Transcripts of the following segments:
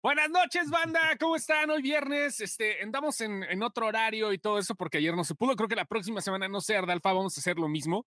Buenas noches, banda. ¿Cómo están? Hoy viernes, este, andamos en, en, otro horario y todo eso porque ayer no se pudo. Creo que la próxima semana, no sé, Ardalfa, vamos a hacer lo mismo.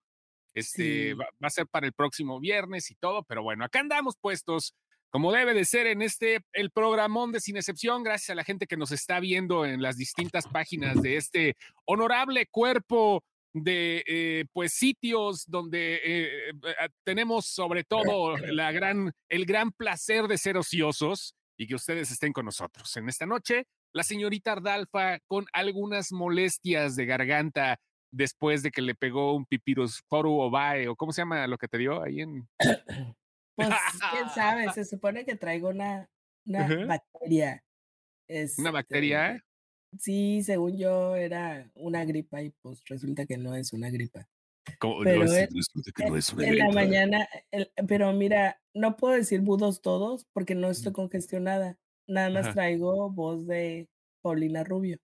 Este, sí. va, va, a ser para el próximo viernes y todo, pero bueno, acá andamos puestos como debe de ser en este, el programón de Sin Excepción, gracias a la gente que nos está viendo en las distintas páginas de este honorable cuerpo de eh, pues sitios donde eh, eh, tenemos sobre todo la gran, el gran placer de ser ociosos y que ustedes estén con nosotros. En esta noche, la señorita Ardalfa con algunas molestias de garganta después de que le pegó un pipirus foru ovae, o cómo se llama lo que te dio ahí en... Pues quién sabe, se supone que traigo una, una uh -huh. bacteria. Este, ¿Una bacteria? Sí, según yo era una gripa y pues resulta que no es una gripa. ¿Cómo? Pero no, en, no es la mañana, el, pero mira, no puedo decir budos todos porque no estoy congestionada. Nada más Ajá. traigo voz de Paulina Rubio.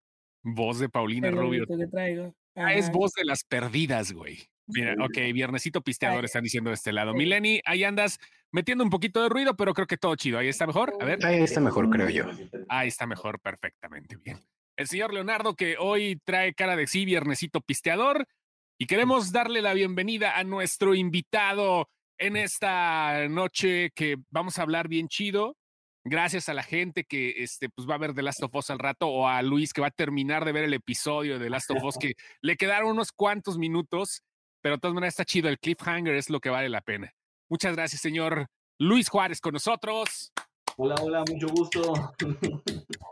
Voz de Paulina Rubio. que traigo. Ah, es voz de las perdidas, güey. Mira, ok, viernesito pisteador están diciendo de este lado. Mileni, ahí andas metiendo un poquito de ruido, pero creo que todo chido. Ahí está mejor. A ver. Ahí está mejor, creo yo. Ahí está mejor, perfectamente bien. El señor Leonardo, que hoy trae cara de sí, viernesito pisteador, y queremos darle la bienvenida a nuestro invitado en esta noche que vamos a hablar bien chido. Gracias a la gente que este, pues va a ver The Last of Us al rato, o a Luis que va a terminar de ver el episodio de The Last of Us, que le quedaron unos cuantos minutos, pero de todas maneras está chido. El cliffhanger es lo que vale la pena. Muchas gracias, señor Luis Juárez, con nosotros. Hola, hola, mucho gusto.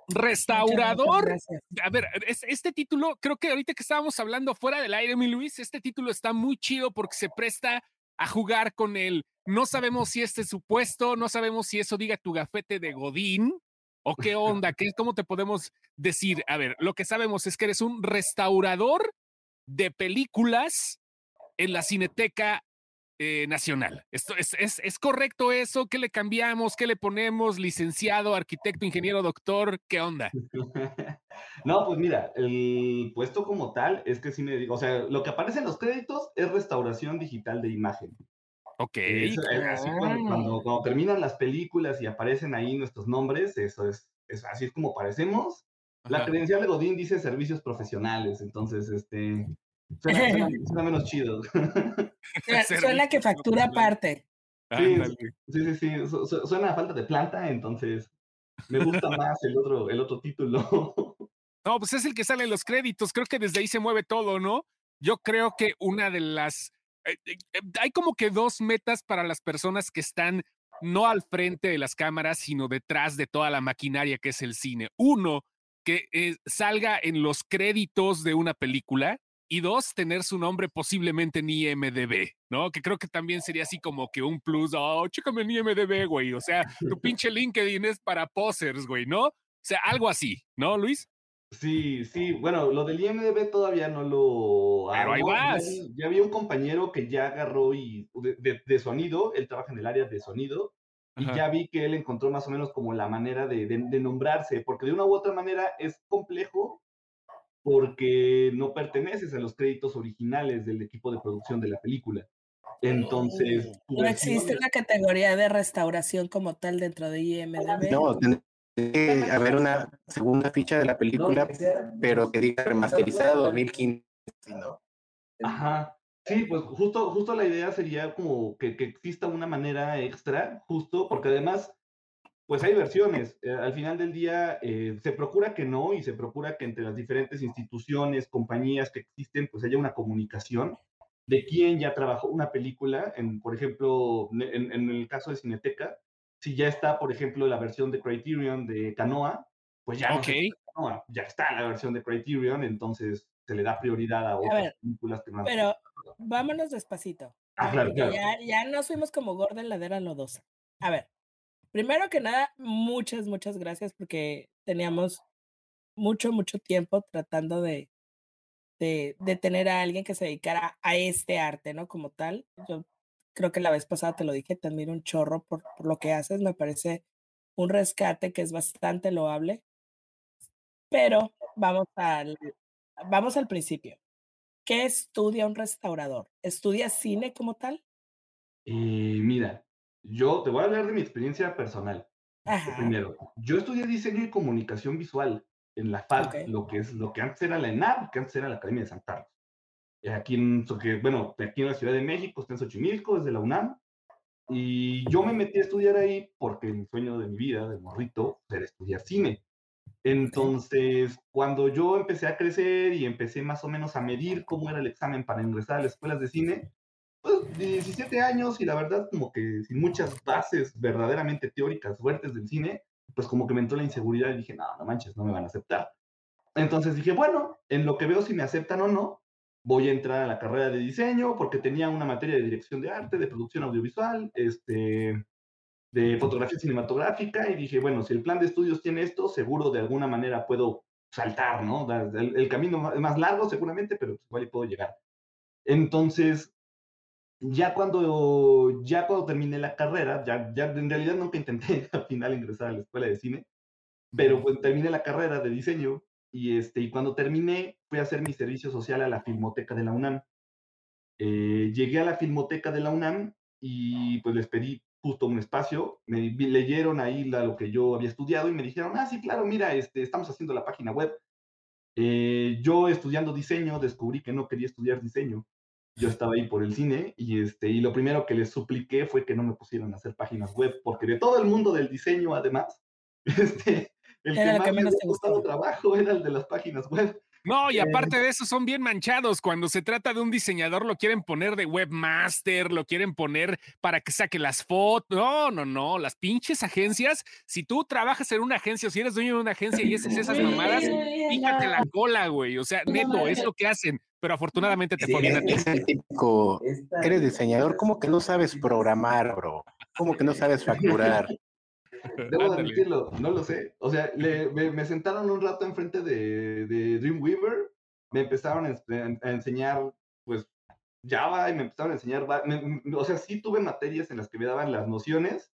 Restaurador. A ver, es- este título, creo que ahorita que estábamos hablando fuera del aire, mi Luis, este título está muy chido porque se presta a jugar con él. No sabemos si este es su puesto, no sabemos si eso diga tu gafete de Godín o qué onda, qué, cómo te podemos decir. A ver, lo que sabemos es que eres un restaurador de películas en la Cineteca eh, Nacional. Esto es, es, ¿Es correcto eso? ¿Qué le cambiamos? ¿Qué le ponemos? Licenciado, arquitecto, ingeniero, doctor, ¿qué onda? No, pues mira, el puesto como tal es que sí me digo, o sea, lo que aparece en los créditos es restauración digital de imagen. Ok. Así cuando, cuando, cuando terminan las películas y aparecen ahí nuestros nombres, eso es, es así es como parecemos. La Ajá. credencial de Godín dice servicios profesionales, entonces, este, suena, suena- suena menos chido. Suena- Suena que factura aparte. Sí, Ándale. sí, sí, sí, su- suena a falta de planta, entonces me gusta más el otro, el otro título. No, pues es el que sale en los créditos. Creo que desde ahí se mueve todo, ¿no? Yo creo que una de las. eh, eh, eh, hay como que dos metas para las personas que están no al frente de las cámaras, sino detrás de toda la maquinaria que es el cine. Uno, que eh, salga en los créditos de una película. Y dos, tener su nombre posiblemente en IMDB, ¿no? Que creo que también sería así como que un plus. Oh, chécame en IMDB, güey. O sea, tu pinche LinkedIn es para posers, güey, ¿no? O sea, algo así, ¿no, Luis? Sí, sí, bueno, lo del IMDB todavía no lo Pero ahí. Ya vas. vi- Ya vi un compañero que ya agarró y de, de- de sonido, él trabaja en el área de sonido, y Ajá. ya vi que él encontró más o menos como la manera de, de- de nombrarse, porque de una u otra manera es complejo porque no perteneces a los créditos originales del equipo de producción de la película. Entonces, tu No versión existe una categoría de restauración como tal dentro de IMDB. No, tendría que haber una segunda ficha de la película, pero que diga remasterizada 2015. si no. Ajá. Sí, pues justo, justo la idea sería como que, que exista una manera extra, justo, porque además, pues hay versiones. Eh, al final del día, eh, se procura que no y se procura que entre las diferentes instituciones, compañías que existen, pues haya una comunicación de quién ya trabajó una película. En, por ejemplo, en, en el caso de Cineteca, si ya está, por ejemplo, la versión de Criterion de Canoa, pues ya no Canoa, ya está la versión de Criterion, entonces se le da prioridad a otras ver, películas que no han Pero vámonos despacito. Ah, claro, porque claro. Ya, ya nos fuimos como gorda en ladera lodosa. A ver, primero que nada, muchas, muchas gracias porque teníamos mucho, mucho tiempo tratando de, de, tener a alguien que se dedicara a este arte, ¿no? Como tal. Yo creo que la vez pasada te lo dije, te admiro un chorro por, por lo que haces. Me parece un rescate que es bastante loable. Pero vamos al, vamos al principio. ¿Qué estudia un restaurador? ¿Estudia cine como tal? Eh, mira, yo te voy a hablar de mi experiencia personal. Primero, yo estudié diseño y comunicación visual en la FAD, lo que es lo que antes era la ENAP, que antes era la Academia de San Carlos. Eh, aquí en, bueno, aquí en la Ciudad de México, está en Xochimilco, desde la UNAM. Y yo me metí a estudiar ahí porque mi sueño de mi vida, de morrito, era estudiar cine. Entonces, cuando yo empecé a crecer y empecé más o menos a medir cómo era el examen para ingresar a las escuelas de cine, pues 17 años y la verdad como que sin muchas bases verdaderamente teóricas fuertes del cine, pues como que me entró la inseguridad y dije, no, no manches, no me van a aceptar. Entonces dije, bueno, en lo que veo si me aceptan o no, voy a entrar a la carrera de diseño porque tenía una materia de dirección de arte, de producción audiovisual, este, de fotografía cinematográfica y dije, bueno, si el plan de estudios tiene esto, seguro de alguna manera puedo saltar, ¿no? El, camino es más largo seguramente, pero pues igual puedo llegar. Entonces, ya cuando, ya cuando terminé la carrera, ya, ya en realidad nunca intenté al final ingresar a la escuela de cine, pero pues terminé la carrera de diseño y, este, y cuando terminé fui a hacer mi servicio social a la Filmoteca de la UNAM. Eh, llegué a la Filmoteca de la UNAM y pues les pedí justo un espacio, me leyeron ahí lo que yo había estudiado y me dijeron, ah, sí, claro, mira, este, estamos haciendo la página web. Eh, yo estudiando diseño descubrí que no quería estudiar diseño. Yo estaba ahí por el cine y, este, y lo primero que les supliqué fue que no me pusieran a hacer páginas web, porque de todo el mundo del diseño, además, este, el que más me gustado trabajo era el de las páginas web. No, y aparte de eso son bien manchados. Cuando se trata de un diseñador, lo quieren poner de webmaster, lo quieren poner para que saque las fotos. No, no, no. Las pinches agencias, si tú trabajas en una agencia o si eres dueño de una agencia y haces esas mamadas, fíjate la cola, güey. O sea, neto, es lo que hacen. Pero afortunadamente te ponen a ti. Es el típico, eres diseñador, ¿cómo que no sabes programar, bro? ¿Cómo que no sabes facturar? Debo admitirlo, no lo sé. O sea, me, sentaron un rato enfrente de, de Dreamweaver, me empezaron a, enseñar, pues, Java y me empezaron a enseñar, o sea, sí tuve materias en las que me daban las nociones,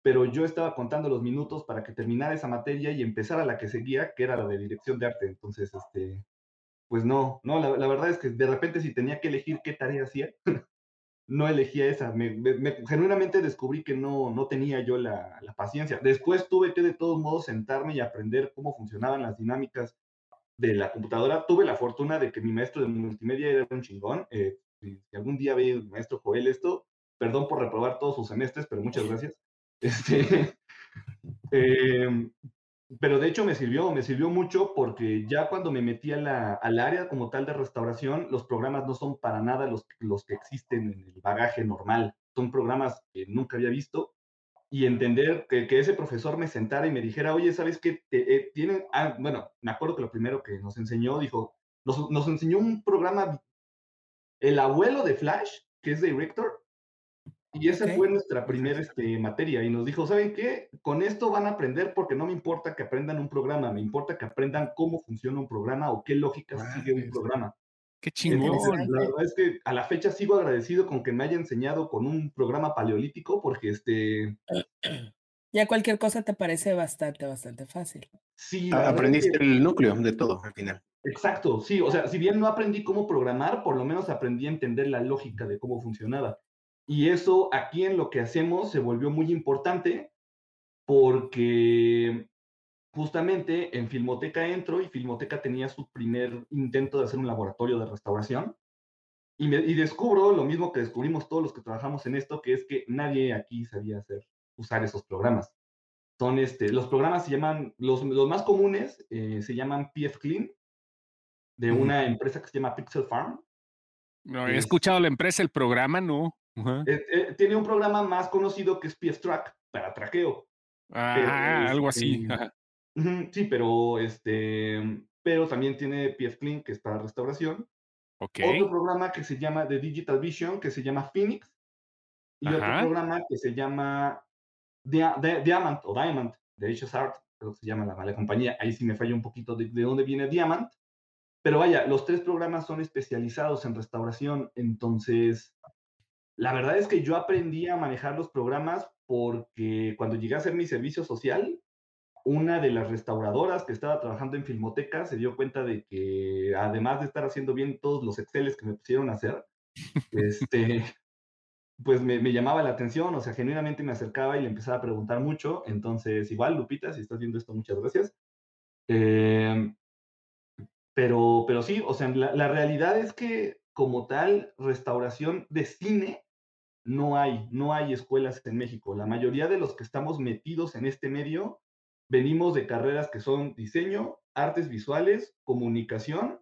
pero yo estaba contando los minutos para que terminara esa materia y empezara la que seguía, que era la de dirección de arte. Entonces, este, pues no, no, la, la verdad es que de repente si tenía que elegir qué tarea hacía, no elegía esa. Me, genuinamente descubrí que no, no tenía yo la, paciencia. Después tuve que de todos modos sentarme y aprender cómo funcionaban las dinámicas de la computadora. Tuve la fortuna de que mi maestro de multimedia era un chingón. Eh, si, algún día ve el maestro Joel esto, perdón por reprobar todos sus semestres, pero muchas gracias. Este, eh, pero de hecho me sirvió, me sirvió mucho porque ya cuando me metí al área como tal de restauración, los programas no son para nada los, que existen en el bagaje normal. Son programas que nunca había visto y entender que, ese profesor me sentara y me dijera, oye, ¿sabes qué? Te, eh, ah, bueno, me acuerdo que lo primero que nos enseñó, dijo, nos, nos enseñó un programa, el abuelo de Flash, que es Director, y esa fue nuestra primera este, materia y nos dijo, ¿saben qué? Con esto van a aprender porque no me importa que aprendan un programa, me importa que aprendan cómo funciona un programa o qué lógica sigue un programa. Qué chingón. la verdad es que a la fecha sigo agradecido con que me haya enseñado con un programa paleolítico porque este... Ya cualquier cosa te parece bastante, bastante fácil. Sí. Aprendiste el núcleo de todo al final. Exacto, sí, o sea, si bien no aprendí cómo programar, por lo menos aprendí a entender la lógica de cómo funcionaba. Y eso aquí en lo que hacemos se volvió muy importante porque justamente en Filmoteca entro y Filmoteca tenía su primer intento de hacer un laboratorio de restauración. Y, me, y, descubro lo mismo que descubrimos todos los que trabajamos en esto, que es que nadie aquí sabía hacer, usar esos programas. Son este, los programas se llaman, los, los más comunes eh, se llaman PF Clean, de una empresa que se llama Pixel Farm. No, he escuchado la empresa, el programa, no. Eh, eh, tiene un programa más conocido que es PF Track para traqueo. Ah, algo así. Este, sí, pero este, pero también tiene PF Clean que es para restauración. Otro programa que se llama de Digital Vision que se llama Phoenix y otro programa que se llama Diamond o Diamond de H's Art, creo que se llama la, compañía. Ahí sí me falla un poquito de, de dónde viene Diamond. Pero vaya, los tres programas son especializados en restauración, entonces la verdad es que yo aprendí a manejar los programas porque cuando llegué a hacer mi servicio social, una de las restauradoras que estaba trabajando en Filmoteca se dio cuenta de que además de estar haciendo bien todos los Exceles que me pusieron a hacer, este, pues me, me, llamaba la atención, o sea, genuinamente me acercaba y le empezaba a preguntar mucho. Entonces, igual, Lupita, si estás viendo esto, muchas gracias. Eh, pero, pero sí, o sea, la, la, realidad es que como tal, restauración de cine no hay, no hay escuelas en México. La mayoría de los que estamos metidos en este medio venimos de carreras que son diseño, artes visuales, comunicación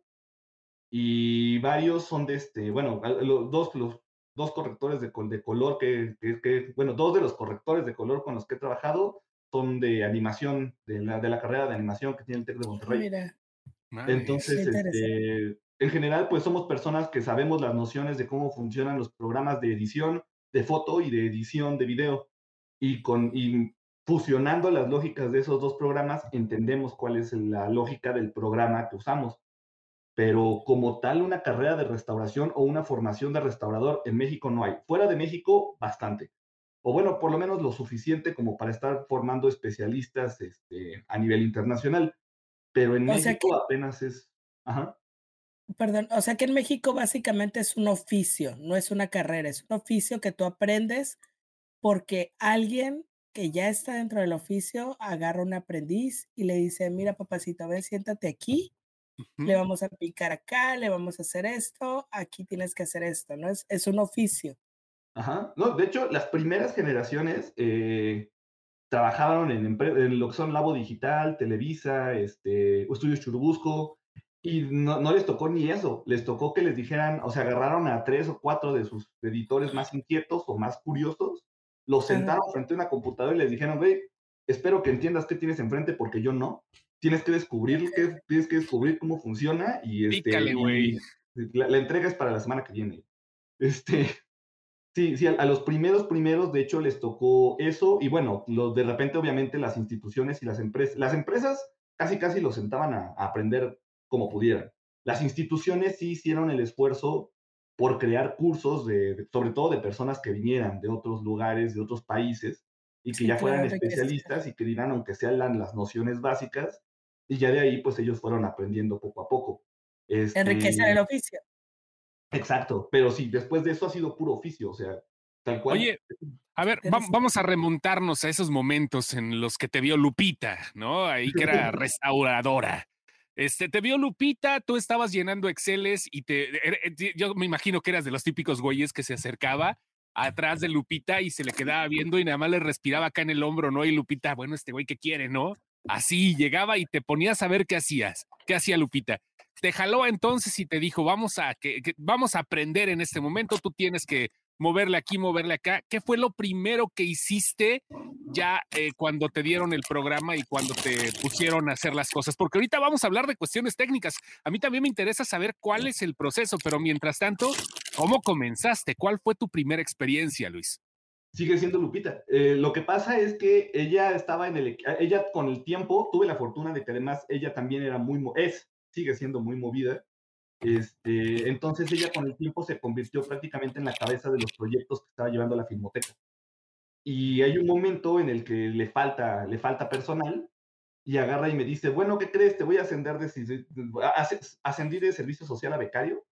y varios son de este, bueno, los dos, los dos correctores de, de color que, que, bueno, dos de los correctores de color con los que he trabajado son de animación, de la, de la carrera de animación que tiene el TEC de Monterrey. Mira. Entonces, este, en general, pues somos personas que sabemos las nociones de cómo funcionan los programas de edición de foto y de edición de video. Y, con, y fusionando las lógicas de esos dos programas, entendemos cuál es la lógica del programa que usamos. Pero como tal, una carrera de restauración o una formación de restaurador en México no hay. Fuera de México, bastante. O bueno, por lo menos lo suficiente como para estar formando especialistas este, a nivel internacional. Pero en México apenas es... Ajá. Perdón, o sea que en México básicamente es un oficio, no es una carrera, es un oficio que tú aprendes porque alguien que ya está dentro del oficio agarra un aprendiz y le dice, mira papacito, ven, siéntate aquí, le vamos a picar acá, le vamos a hacer esto, aquí tienes que hacer esto, ¿no? Es, es un oficio. Ajá, no, de hecho, las primeras generaciones eh, trabajaron en, en, lo que son Labo Digital, Televisa, este, Estudios Churubusco, y no, no, les tocó ni eso, les tocó que les dijeran, o sea, agarraron a tres o cuatro de sus editores más inquietos o más curiosos, los sentaron frente a una computadora y les dijeron, ve, espero que entiendas qué tienes enfrente porque yo no. Tienes que descubrir, qué, tienes que descubrir cómo funciona y, este, la, entrega es para la semana que viene. Este, sí, sí, a, los primeros primeros, de hecho, les tocó eso y bueno, los, de repente obviamente las instituciones y las empresas, las empresas casi casi los sentaban a, a aprender como pudieran. Las instituciones sí hicieron el esfuerzo por crear cursos, de, sobre todo de personas que vinieran de otros lugares, de otros países, y que ya fueran especialistas y que dieran, aunque sean las nociones básicas, y ya de ahí, pues ellos fueron aprendiendo poco a poco. Este, Enriquecer el oficio. Exacto, pero sí, después de eso ha sido puro oficio, o sea, tal cual. Oye, a ver, vamos a remontarnos a esos momentos en los que te vio Lupita, ¿no? Ahí que era restauradora. Este, te vio Lupita, tú estabas llenando Exceles y te, eh, yo me imagino que eras de los típicos güeyes que se acercaba atrás de Lupita y se le quedaba viendo y nada más le respiraba acá en el hombro, ¿no? Y Lupita, bueno, este güey, ¿qué quiere, no? Así llegaba y te ponías a ver qué hacías, qué hacía Lupita. Te jaló entonces y te dijo, vamos a, que vamos a aprender en este momento, tú tienes que moverle aquí, moverle acá. ¿Qué fue lo primero que hiciste ya eh, cuando te dieron el programa y cuando te pusieron a hacer las cosas? Porque ahorita vamos a hablar de cuestiones técnicas. A mí también me interesa saber cuál es el proceso, pero mientras tanto, ¿cómo comenzaste? ¿Cuál fue tu primera experiencia, Luis? Sigue siendo Lupita. Eh, lo que pasa es que ella estaba en el, ella con el tiempo, tuve la fortuna de que además ella también era muy, es, sigue siendo muy movida este, entonces ella con el tiempo se convirtió prácticamente en la cabeza de los proyectos que estaba llevando la Filmoteca. Y hay un momento en el que le falta, le falta personal y agarra y me dice, bueno, ¿qué crees? Te voy a ascender de, ascendí de servicio social a becario.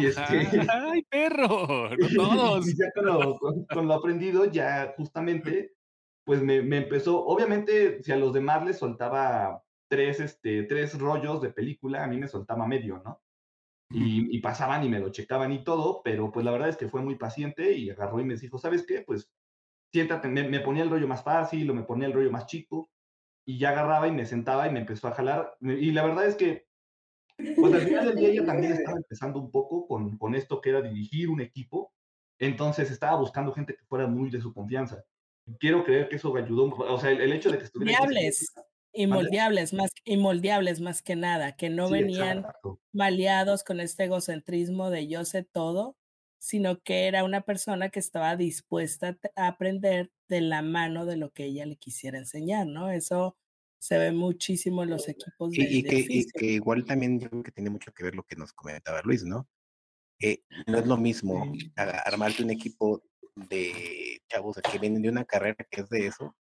y este, ¡Ay, perro! todos. y ya con lo, aprendido, ya justamente, pues me, me, empezó, obviamente, si a los demás les soltaba tres, este, tres rollos de película, a mí me soltaba medio, ¿no? Y, pasaban y me lo checaban y todo, pero pues la verdad es que fue muy paciente y agarró y me dijo, ¿sabes qué? Pues siéntate, me, ponía el rollo más fácil o me ponía el rollo más chico y ya agarraba y me sentaba y me empezó a jalar. Y la verdad es que, pues al final del día ella también estaba empezando un poco con, con esto que era dirigir un equipo, entonces estaba buscando gente que fuera muy de su confianza. Quiero creer que eso ayudó, o sea, el, hecho de que estuviera... moldeables más, y moldeables más que nada, que no venían maleados con este egocentrismo de yo sé todo, sino que era una persona que estaba dispuesta a aprender de la mano de lo que ella le quisiera enseñar, ¿no? Eso se ve muchísimo en los equipos de, y, que, igual también yo creo que tiene mucho que ver lo que nos comentaba Luis, ¿no? Eh, no es lo mismo armarte un equipo de chavos que vienen de una carrera que es de eso,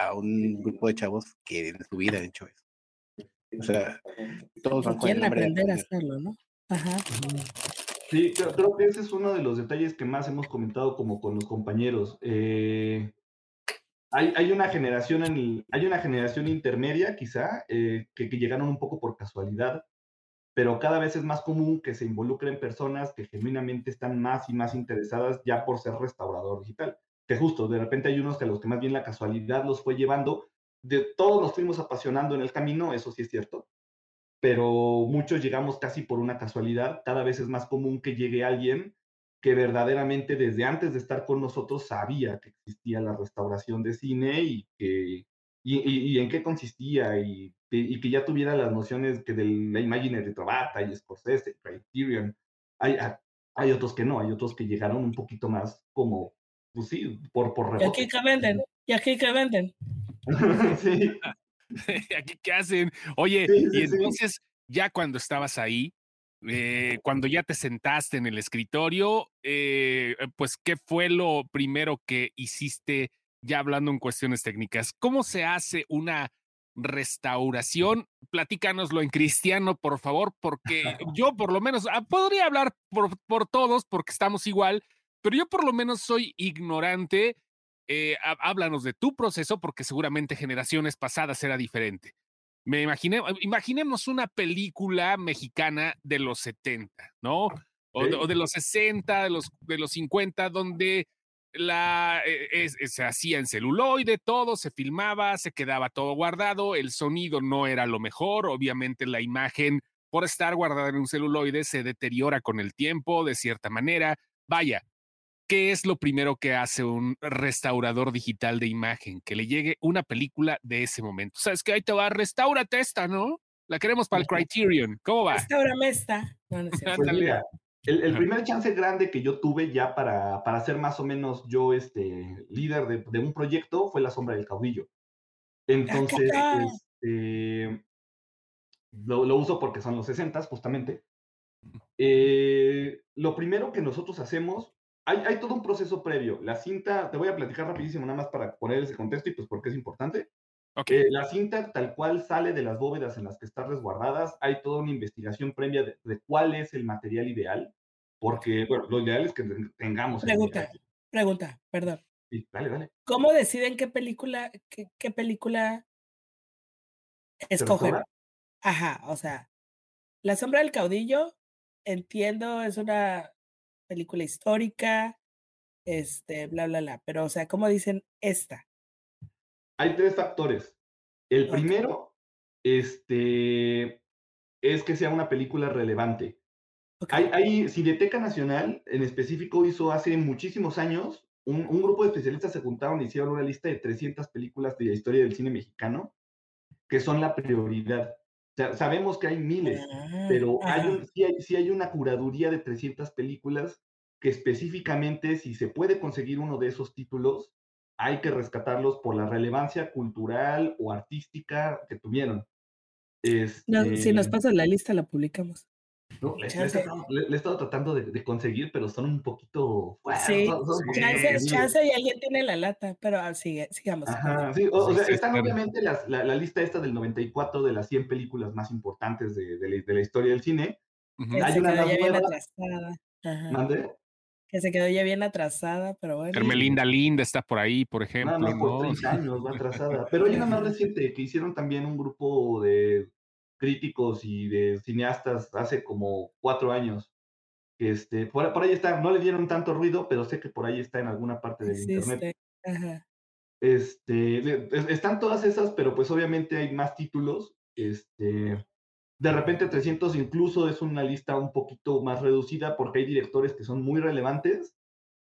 a un grupo de chavos que en su vida han hecho eso. O sea, todos van Quieren aprender a hacerlo, ¿no? Ajá. Sí, creo, que ese es uno de los detalles que más hemos comentado como con los compañeros. Eh, hay, una generación en hay una generación intermedia, quizá, eh, que, llegaron un poco por casualidad, pero cada vez es más común que se involucren personas que genuinamente están más y más interesadas ya por ser restaurador digital. Que justo, de repente hay unos que a los que más bien la casualidad los fue llevando, de todos nos fuimos apasionando en el camino, eso sí es cierto, pero muchos llegamos casi por una casualidad. Cada vez es más común que llegue alguien que verdaderamente desde antes de estar con nosotros sabía que existía la restauración de cine y que y, en qué consistía y, que ya tuviera las nociones que de la Imaginary de Trovata y Scorsese, Criterion. Hay, hay otros que no, hay otros que llegaron un poquito más como, pues sí, por, por Y aquí que venden, y aquí que venden. sí. aquí qué hacen. Oye, y entonces, ya cuando estabas ahí, eh, cuando ya te sentaste en el escritorio, eh, pues, ¿qué fue lo primero que hiciste ya hablando en cuestiones técnicas? ¿Cómo se hace una restauración? Platícanoslo en cristiano, por favor, porque yo por lo menos, ah, podría hablar por, por todos porque estamos igual, pero yo por lo menos soy ignorante eh, háblanos de tu proceso porque seguramente generaciones pasadas era diferente. Me imaginé, imaginemos una película mexicana de los 70, ¿no? O, de los 60, de los, de los 50, donde la, eh, se hacía en celuloide, todo se filmaba, se quedaba todo guardado, el sonido no era lo mejor, obviamente la imagen por estar guardada en un celuloide se deteriora con el tiempo de cierta manera. Vaya, ¿qué es lo primero que hace un restaurador digital de imagen? Que le llegue una película de ese momento. Sabes que ahí te va, restaurate esta, ¿no? La queremos para el Criterion. ¿Cómo va? Restaurame esta. pues mira, el, primer chance grande que yo tuve ya para, para ser más o menos yo este, líder de, un proyecto fue La Sombra del Caudillo. Entonces, este, lo, lo, uso porque son los 60 justamente. Eh, lo primero que nosotros hacemos hay, todo un proceso previo. La cinta, te voy a platicar rapidísimo nada más para poner ese contexto y pues porque es importante. Okay. Eh, la cinta tal cual sale de las bóvedas en las que están resguardadas, hay toda una investigación previa de, cuál es el material ideal, porque, bueno, lo ideal es que tengamos... Pregunta, pregunta, perdón. Sí, dale, dale. ¿Cómo deciden qué película, qué, qué película escoger? Ajá, o sea, La sombra del caudillo, entiendo, es una película histórica, este, bla, bla, bla. Pero, o sea, ¿cómo dicen esta? Hay tres factores. El primero, este, es que sea una película relevante. Hay, hay, Cineteca Nacional, en específico, hizo hace muchísimos años, un, un, grupo de especialistas se juntaron y hicieron una lista de 300 películas de la historia del cine mexicano, que son la prioridad sabemos que hay miles, ah, pero hay sí, hay, una curaduría de 300 películas que específicamente, si se puede conseguir uno de esos títulos, hay que rescatarlos por la relevancia cultural o artística que tuvieron. si nos este pasa la lista, la publicamos. No, le, he estado, tratando de, conseguir, pero son un poquito. sí, chance, y alguien tiene la lata, pero ah, sigue, sigamos. sí, o, sea, están obviamente las, la, lista esta del 94 de las 100 películas más importantes de, de, la, historia del cine. Hay una ya bien atrasada. ¿Mande? Que se quedó ya bien atrasada, pero bueno. Hermelinda Linda está por ahí, por ejemplo. No, no, por 30 años va atrasada. Pero hay una más reciente que hicieron también un grupo de críticos y de cineastas hace como cuatro años. Este, por, por ahí está, no le dieron tanto ruido, pero sé que por ahí está en alguna parte del internet. Este, están todas esas, pero pues obviamente hay más títulos. Este, de repente 300 incluso es una lista un poquito más reducida porque hay directores que son muy relevantes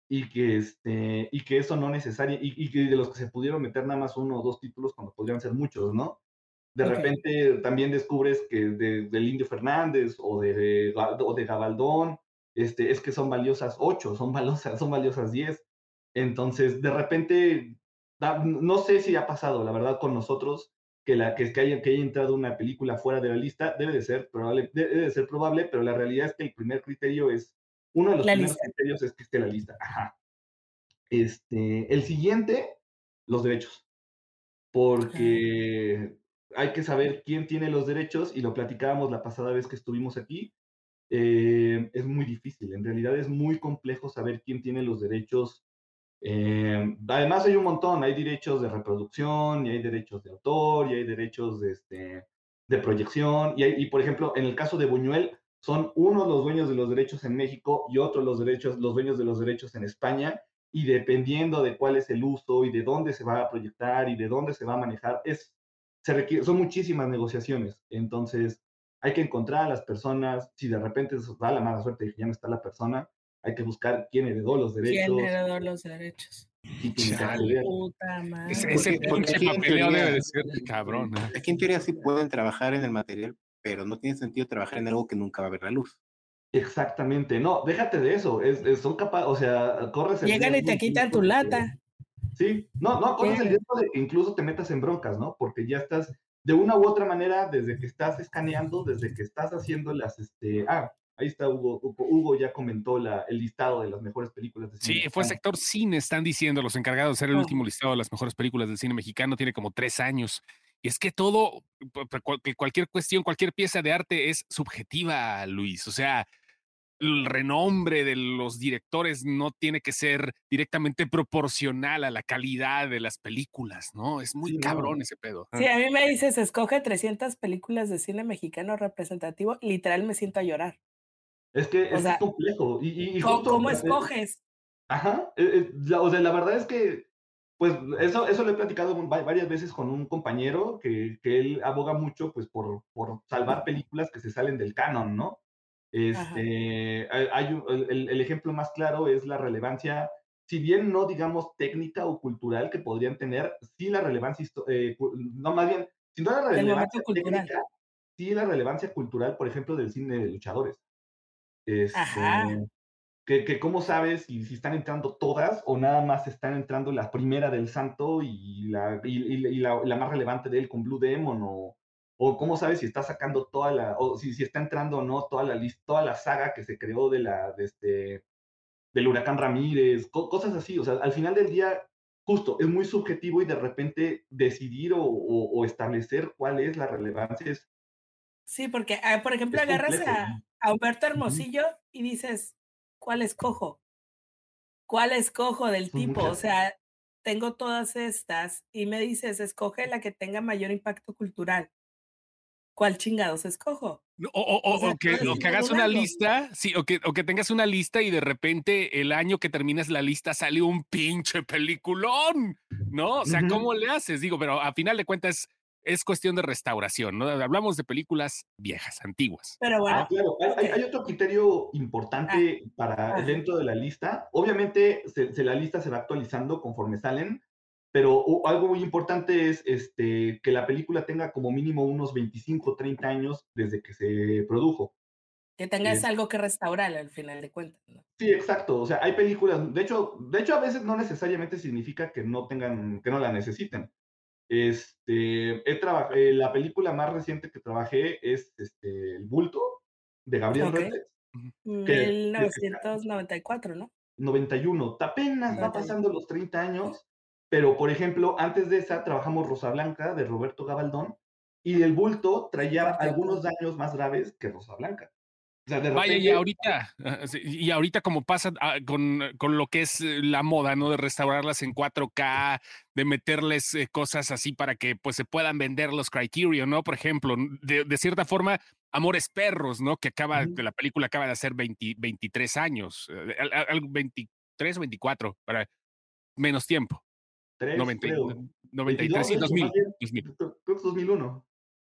y que, este, y que eso no necesario, y, y, que de los que se pudieron meter nada más uno o dos títulos cuando podrían ser muchos, ¿no? De repente también descubres que de, del Indio Fernández o de, o de Gabaldón, este, es que son valiosas ocho, son valiosas, son valiosas diez. Entonces, de repente, no sé si ha pasado, la verdad, con nosotros, que, la, que, que, haya, que haya entrado una película fuera de la lista, debe de ser probable, debe de ser probable, pero la realidad es que el primer criterio es, uno de los primeros criterios es que esté la lista. Ajá. Este, el siguiente, los derechos. Porque hay que saber quién tiene los derechos y lo platicábamos la pasada vez que estuvimos aquí. eh, es muy difícil. En realidad es muy complejo saber quién tiene los derechos. Eh, además hay un montón, hay derechos de reproducción, y hay derechos de autor, y hay derechos de, este, de proyección, y, por ejemplo, en el caso de Buñuel, son uno los dueños de los derechos en México y otro los, derechos, los dueños de los derechos en España, y dependiendo de cuál es el uso y de dónde se va a proyectar y de dónde se va a manejar, es, se requiere, son muchísimas negociaciones. Entonces, hay que encontrar a las personas, si de repente se da la mala suerte que ya no está la persona, hay que buscar quién heredó los derechos. ¿Quién heredó los derechos? Puta madre. Ese, pinche papeleo debe de ser cabrón. Aquí en teoría sí pueden trabajar en el material, pero no tiene sentido trabajar en algo que nunca va a ver la luz. Exactamente, no, déjate de eso, es, son capaces, o sea, corres el Llegan y te quitan tu lata. Sí, no, no, corres el riesgo de que incluso te metas en broncas, ¿no? Porque ya estás, de una u otra manera, desde que estás escaneando, desde que estás haciendo las, este, ah, ahí está Hugo, Hugo, ya comentó la, el listado de las mejores películas de cine. Sí, fue sector cine, están diciendo los encargados de hacer el ah. último listado de las mejores películas del cine mexicano, tiene como tres años. Y es que todo, cualquier cuestión, cualquier pieza de arte es subjetiva, Luis. O sea, el renombre de los directores no tiene que ser directamente proporcional a la calidad de las películas, ¿no? Es muy cabrón ese pedo. Sí, a mí me dices, escoge 300 películas de cine mexicano representativo, literal me siento a llorar. Es que es complejo. Y, ¿Cómo, escoges? Ajá, eh, eh, la, o sea, la verdad es que, pues, eso, eso lo he platicado varias veces con un compañero que, que él aboga mucho, pues, por, por salvar películas que se salen del canon, ¿no? Este, hay, el, ejemplo más claro es la relevancia, si bien no digamos técnica o cultural que podrían tener, sí la relevancia, eh, no más bien, si no la relevancia técnica, sí la relevancia cultural, por ejemplo, del cine de luchadores. Este, que, que cómo sabes si, si, están entrando todas o nada más están entrando la primera del santo y la, y, la, la, más relevante de él con Blue Demon o, o cómo sabes si está sacando toda la, o si, si está entrando o no toda la lista, toda la saga que se creó de la, de este, del huracán Ramírez, cosas así, o sea, al final del día, justo, es muy subjetivo y de repente decidir o, o, establecer cuál es la relevancia es... Sí, porque, ah, por ejemplo, agarras a, a, Humberto Hermosillo y dices, ¿cuál escojo? ¿Cuál escojo del tipo? O sea, tengo todas estas y me dices, escoge la que tenga mayor impacto cultural. ¿Cuál chingados escojo? O, que, que, hagas una lista, sí, o que, o que tengas una lista y de repente el año que terminas la lista sale un pinche peliculón, ¿no? O sea, ¿cómo le haces? Digo, pero a final de cuentas es cuestión de restauración, ¿no? Hablamos de películas viejas, antiguas. Pero bueno. Ah, claro, hay, otro criterio importante ah, para dentro de la lista. Obviamente, se, la lista se va actualizando conforme salen, pero algo muy importante es este, que la película tenga como mínimo unos 25, 30 años desde que se produjo. Que tengas algo que restaurar al final de cuentas. Sí, exacto. O sea, hay películas, de hecho, de hecho a veces no necesariamente significa que no tengan, que no la necesiten. Este, he eh, la película más reciente que trabajé es este, El Bulto, de Gabriel okay. 1994, ¿no? 91. Apenas va pasando los 30 años pero, por ejemplo, antes de esa trabajamos Rosa Blanca de Roberto Gabaldón y el bulto traía algunos daños más graves que Rosa Blanca. Vaya, y ahorita, y ahorita como pasa ah, con, con, lo que es eh, la moda, ¿no? De restaurarlas en 4K, de meterles eh, cosas así para que pues se puedan vender los Criterion, ¿no? Por ejemplo, de, de cierta forma, Amores Perros, ¿no? Que acaba, que la película acaba de hacer 23 años, 23 o 24, para menos tiempo. 93 y 2000. Creo que 2001.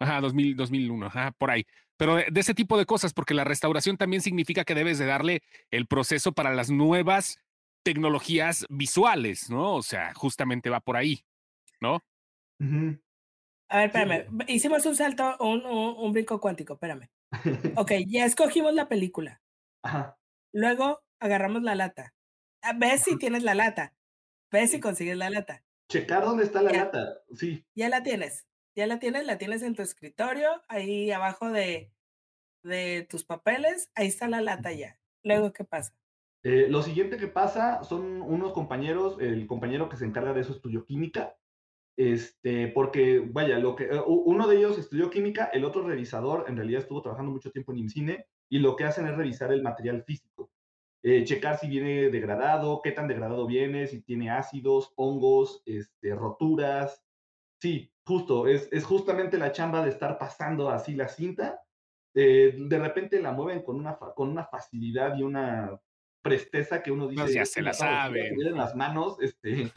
Ajá, 2000, 2001, ajá, por ahí. Pero de, ese tipo de cosas, porque la restauración también significa que debes de darle el proceso para las nuevas tecnologías visuales, ¿no? O sea, justamente va por ahí, ¿no? A ver, espérame. Hicimos un salto, un, un, brinco cuántico, espérame. ok, ya escogimos la película. Ajá. Luego agarramos la lata. Ves si tienes la lata. Ves si consigues la lata. Checar dónde está la lata, sí. Ya la tienes, ya la tienes, la tienes en tu escritorio, ahí abajo de, de tus papeles, ahí está la lata ya. Luego, ¿qué pasa? Eh, lo siguiente que pasa son unos compañeros, el compañero que se encarga de eso estudió química, este, porque, vaya, lo que, eh, uno de ellos estudió química, el otro revisador, en realidad estuvo trabajando mucho tiempo en IMCINE, y lo que hacen es revisar el material físico, eh, checar si viene degradado, qué tan degradado viene, si tiene ácidos, hongos, este, roturas. Sí, justo, es, es justamente la chamba de estar pasando así la cinta. Eh, de repente la mueven con una, con una facilidad y una presteza que uno dice. Pues ya se la sabe. En las manos, este,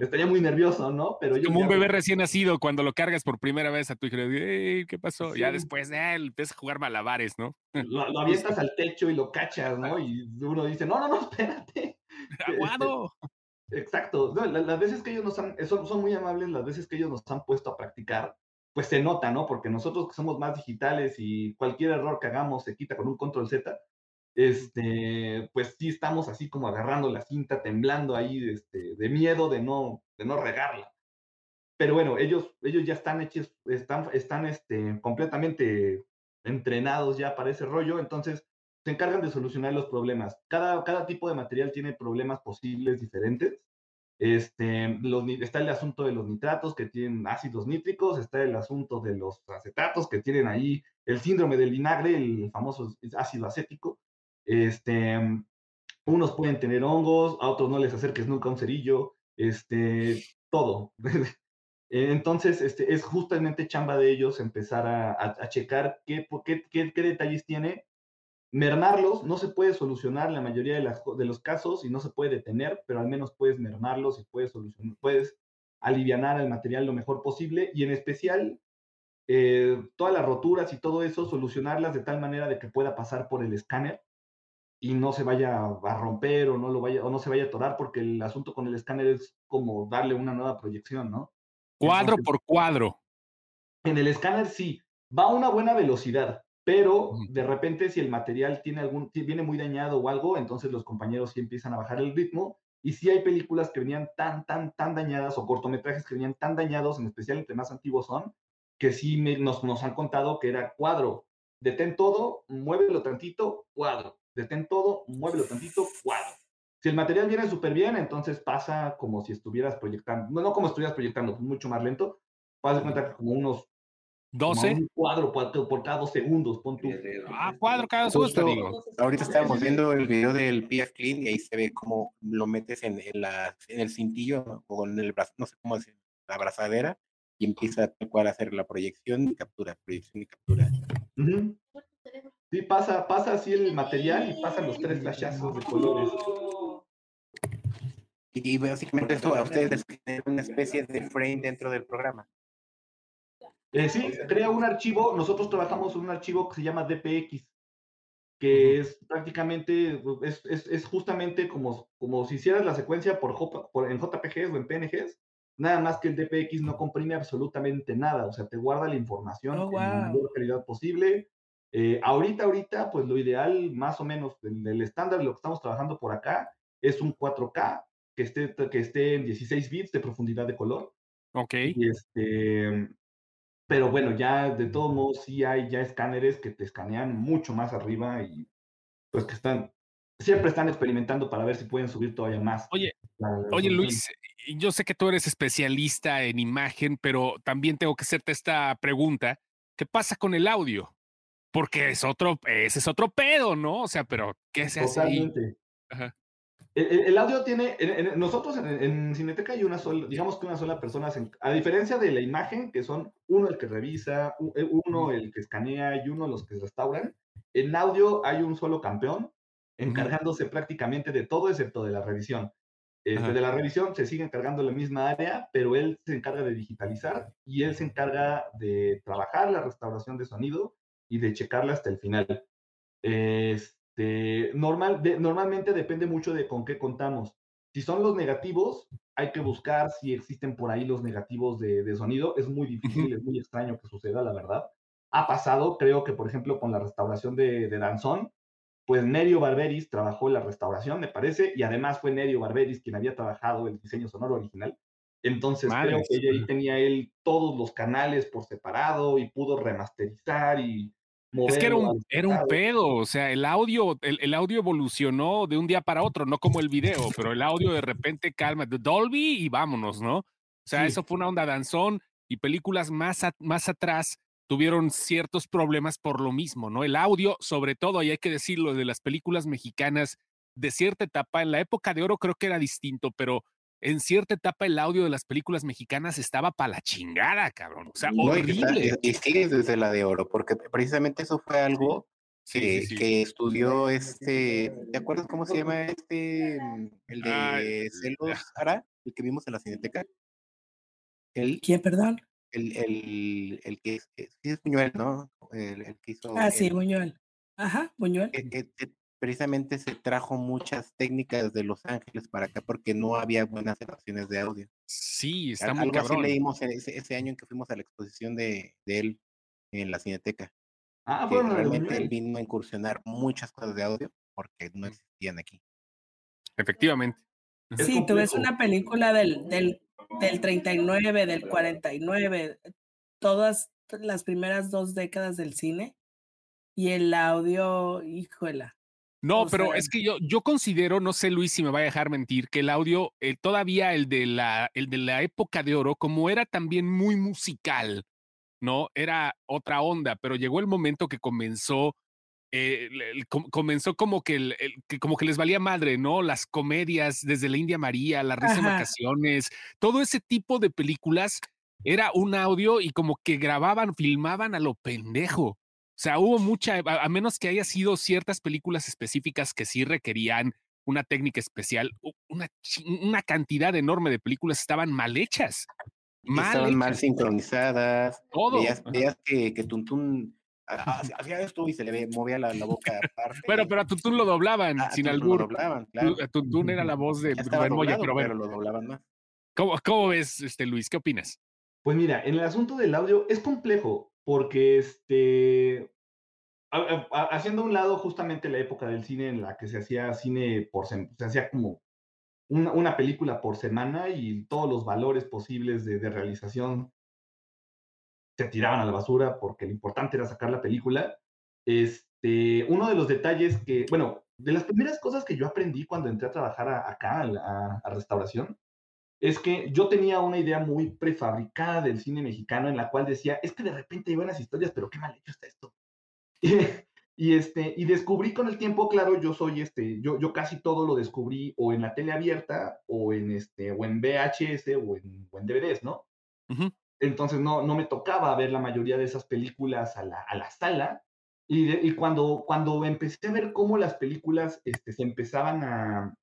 estaría muy nervioso, ¿no? Pero Como un bebé recién nacido cuando lo cargas por primera vez a tu hijo, ¿qué pasó? Ya después de él empieza a jugar malabares, ¿no? Lo, lo, avientas al techo y lo cachas, ¿no? Y uno dice, no, no, no, espérate. ¡Aguado! Este, exacto. las, veces que ellos nos han, son, son muy amables, las veces que ellos nos han puesto a practicar, pues se nota, ¿no? Porque nosotros que somos más digitales y cualquier error que hagamos se quita con un control Z, este, pues sí estamos así como agarrando la cinta, temblando ahí este, de miedo de no, de no regarla. Pero bueno, ellos, ellos ya están hechos, están, están este, completamente entrenados ya para ese rollo, entonces se encargan de solucionar los problemas. Cada, cada tipo de material tiene problemas posibles diferentes. Este, los, está el asunto de los nitratos que tienen ácidos nítricos, está el asunto de los acetatos que tienen ahí el síndrome del vinagre, el famoso ácido acético. Este, unos pueden tener hongos, a otros no les acerques nunca un cerillo, este, todo. Entonces, este, es justamente chamba de ellos empezar a, a, checar qué, qué, qué, qué, detalles tiene, mermarlos, no se puede solucionar la mayoría de, las, de, los casos y no se puede detener, pero al menos puedes mermarlos y puedes solucionar, puedes aliviar el material lo mejor posible y en especial eh, todas las roturas y todo eso, solucionarlas de tal manera de que pueda pasar por el escáner y no se vaya a romper o no lo vaya o no se vaya a atorar porque el asunto con el escáner es como darle una nueva proyección, ¿no? Cuadro por cuadro. En el escáner sí, va a una buena velocidad, pero de repente si el material tiene algún viene muy dañado o algo, entonces los compañeros sí empiezan a bajar el ritmo y sí hay películas que venían tan tan tan dañadas o cortometrajes que venían tan dañados, en especial entre más antiguos son, que sí nos, nos han contado que era cuadro, detén todo, muévelo tantito, cuadro detén todo, muévelo tantito, cuadro. Si el material viene súper bien, entonces pasa como si estuvieras proyectando, no, no como estuvieras proyectando, pues mucho más lento, vas a cuenta que como unos 12 un cuadro por, cada dos segundos, pon tu... Ah, cuadro cada dos segundos, Ahorita estábamos viendo el video del PF Clean y ahí se ve cómo lo metes en, en, la, en el cintillo o en el brazo, no sé cómo decir, la abrazadera y empieza a hacer la proyección y captura, proyección y captura. Sí, pasa, pasa así el material y pasan los tres flashazos de colores. Y básicamente esto a ustedes es una especie de frame dentro del programa. Eh, sí, crea un archivo, nosotros trabajamos en un archivo que se llama DPX, que es prácticamente, es, es, es, justamente como, como si hicieras la secuencia por, por, en JPGs o en PNGs, nada más que el DPX no comprime absolutamente nada, o sea, te guarda la información oh, en la mayor calidad posible, eh, ahorita, ahorita, pues lo ideal, más o menos, el, estándar de lo que estamos trabajando por acá, es un 4K que esté, que esté en 16 bits de profundidad de color. Ok. Y este, pero bueno, ya de todos modos sí hay ya escáneres que te escanean mucho más arriba y pues que están, siempre están experimentando para ver si pueden subir todavía más. Oye, oye Luis, yo sé que tú eres especialista en imagen, pero también tengo que hacerte esta pregunta. ¿Qué pasa con el audio? Porque es otro, ese es otro pedo, ¿no? O sea, pero ¿qué se hace ahí? El, audio tiene, nosotros en, Cineteca hay una sola, digamos que una sola persona, a diferencia de la imagen, que son uno el que revisa, eh, uno el que escanea y uno los que restauran, en audio hay un solo campeón encargándose prácticamente de todo excepto de la revisión. Este, de la revisión se sigue encargando la misma área, pero él se encarga de digitalizar y él se encarga de trabajar la restauración de sonido y de checarla hasta el final. Este, normal, normalmente depende mucho de con qué contamos. Si son los negativos, hay que buscar si existen por ahí los negativos de, sonido. Es muy difícil, es muy extraño que suceda, la verdad. Ha pasado, creo que por ejemplo con la restauración de, de Danzón, pues Nerio Barberis trabajó la restauración, me parece, y además fue Nerio Barberis quien había trabajado el diseño sonoro original. Entonces creo que ahí tenía él todos los canales por separado y pudo remasterizar y es que era un, era un pedo, o sea, el audio, el, audio evolucionó de un día para otro, no como el video, pero el audio de repente calma, de Dolby y vámonos, ¿no? O sea, eso fue una onda danzón y películas más, más atrás tuvieron ciertos problemas por lo mismo, ¿no? El audio, sobre todo, y hay que decirlo, de las películas mexicanas de cierta etapa, en la época de oro creo que era distinto, pero en cierta etapa el audio de las películas mexicanas estaba para la chingada, cabrón. O sea, horrible. Y, sigue desde la de oro, porque precisamente eso fue algo que, estudió este, ¿te acuerdas cómo se llama este, el de Celos Ara, el que vimos en la Cineteca? El, ¿Quién, perdón? El, el, el que es, es Buñuel, ¿no? El, que hizo. Ah, sí, Buñuel. Ajá, Buñuel precisamente se trajo muchas técnicas de Los Ángeles para acá porque no había buenas grabaciones de audio. Sí, está muy Algo cabrón. Así leímos ese, ese, año en que fuimos a la exposición de, de él en la Cineteca. Ah, bueno. Realmente él vino a incursionar muchas cosas de audio porque no existían aquí. Efectivamente. Sí, tú ves una película del, del, del 39, del 49, todas las primeras dos décadas del cine y el audio, híjola. No, pero es que yo, yo considero, no sé Luis si me va a dejar mentir, que el audio, eh, todavía el de, la, el de la época de oro, como era también muy musical, ¿no? Era otra onda, pero llegó el momento que comenzó, eh, comenzó como que, el, como que les valía madre, ¿no? Las comedias desde la India María, La Risa en Vacaciones, todo ese tipo de películas era un audio y como que grababan, filmaban a lo pendejo. O sea, hubo mucha, a, menos que haya sido ciertas películas específicas que sí requerían una técnica especial, una, una cantidad enorme de películas estaban mal hechas. Mal estaban mal sincronizadas. Todo. Veías, que, que Tuntún hacía esto y se le movía la, boca aparte. pero, pero a Tuntún lo doblaban ah, sin albur. Lo doblaban, claro. Tuntún era la voz de Rubén Moya, pero, bueno. lo doblaban más. ¿Cómo, ¿Cómo, ves, este, Luis? ¿Qué opinas? Pues mira, en el asunto del audio es complejo porque este, haciendo un lado justamente la época del cine en la que se hacía cine por, se hacía como una, película por semana y todos los valores posibles de, realización se tiraban a la basura porque lo importante era sacar la película. Este, uno de los detalles que, bueno, de las primeras cosas que yo aprendí cuando entré a trabajar acá, a, a, restauración, es que yo tenía una idea muy prefabricada del cine mexicano en la cual decía, es que de repente hay buenas historias, pero qué mal hecho está esto. y, este, y descubrí con el tiempo, claro, yo soy este, yo, yo casi todo lo descubrí o en la tele abierta o en este, o en VHS o en, o en DVDs, ¿no? Entonces no, no me tocaba ver la mayoría de esas películas a la, a la sala. Y, y, cuando, cuando empecé a ver cómo las películas este, se empezaban a,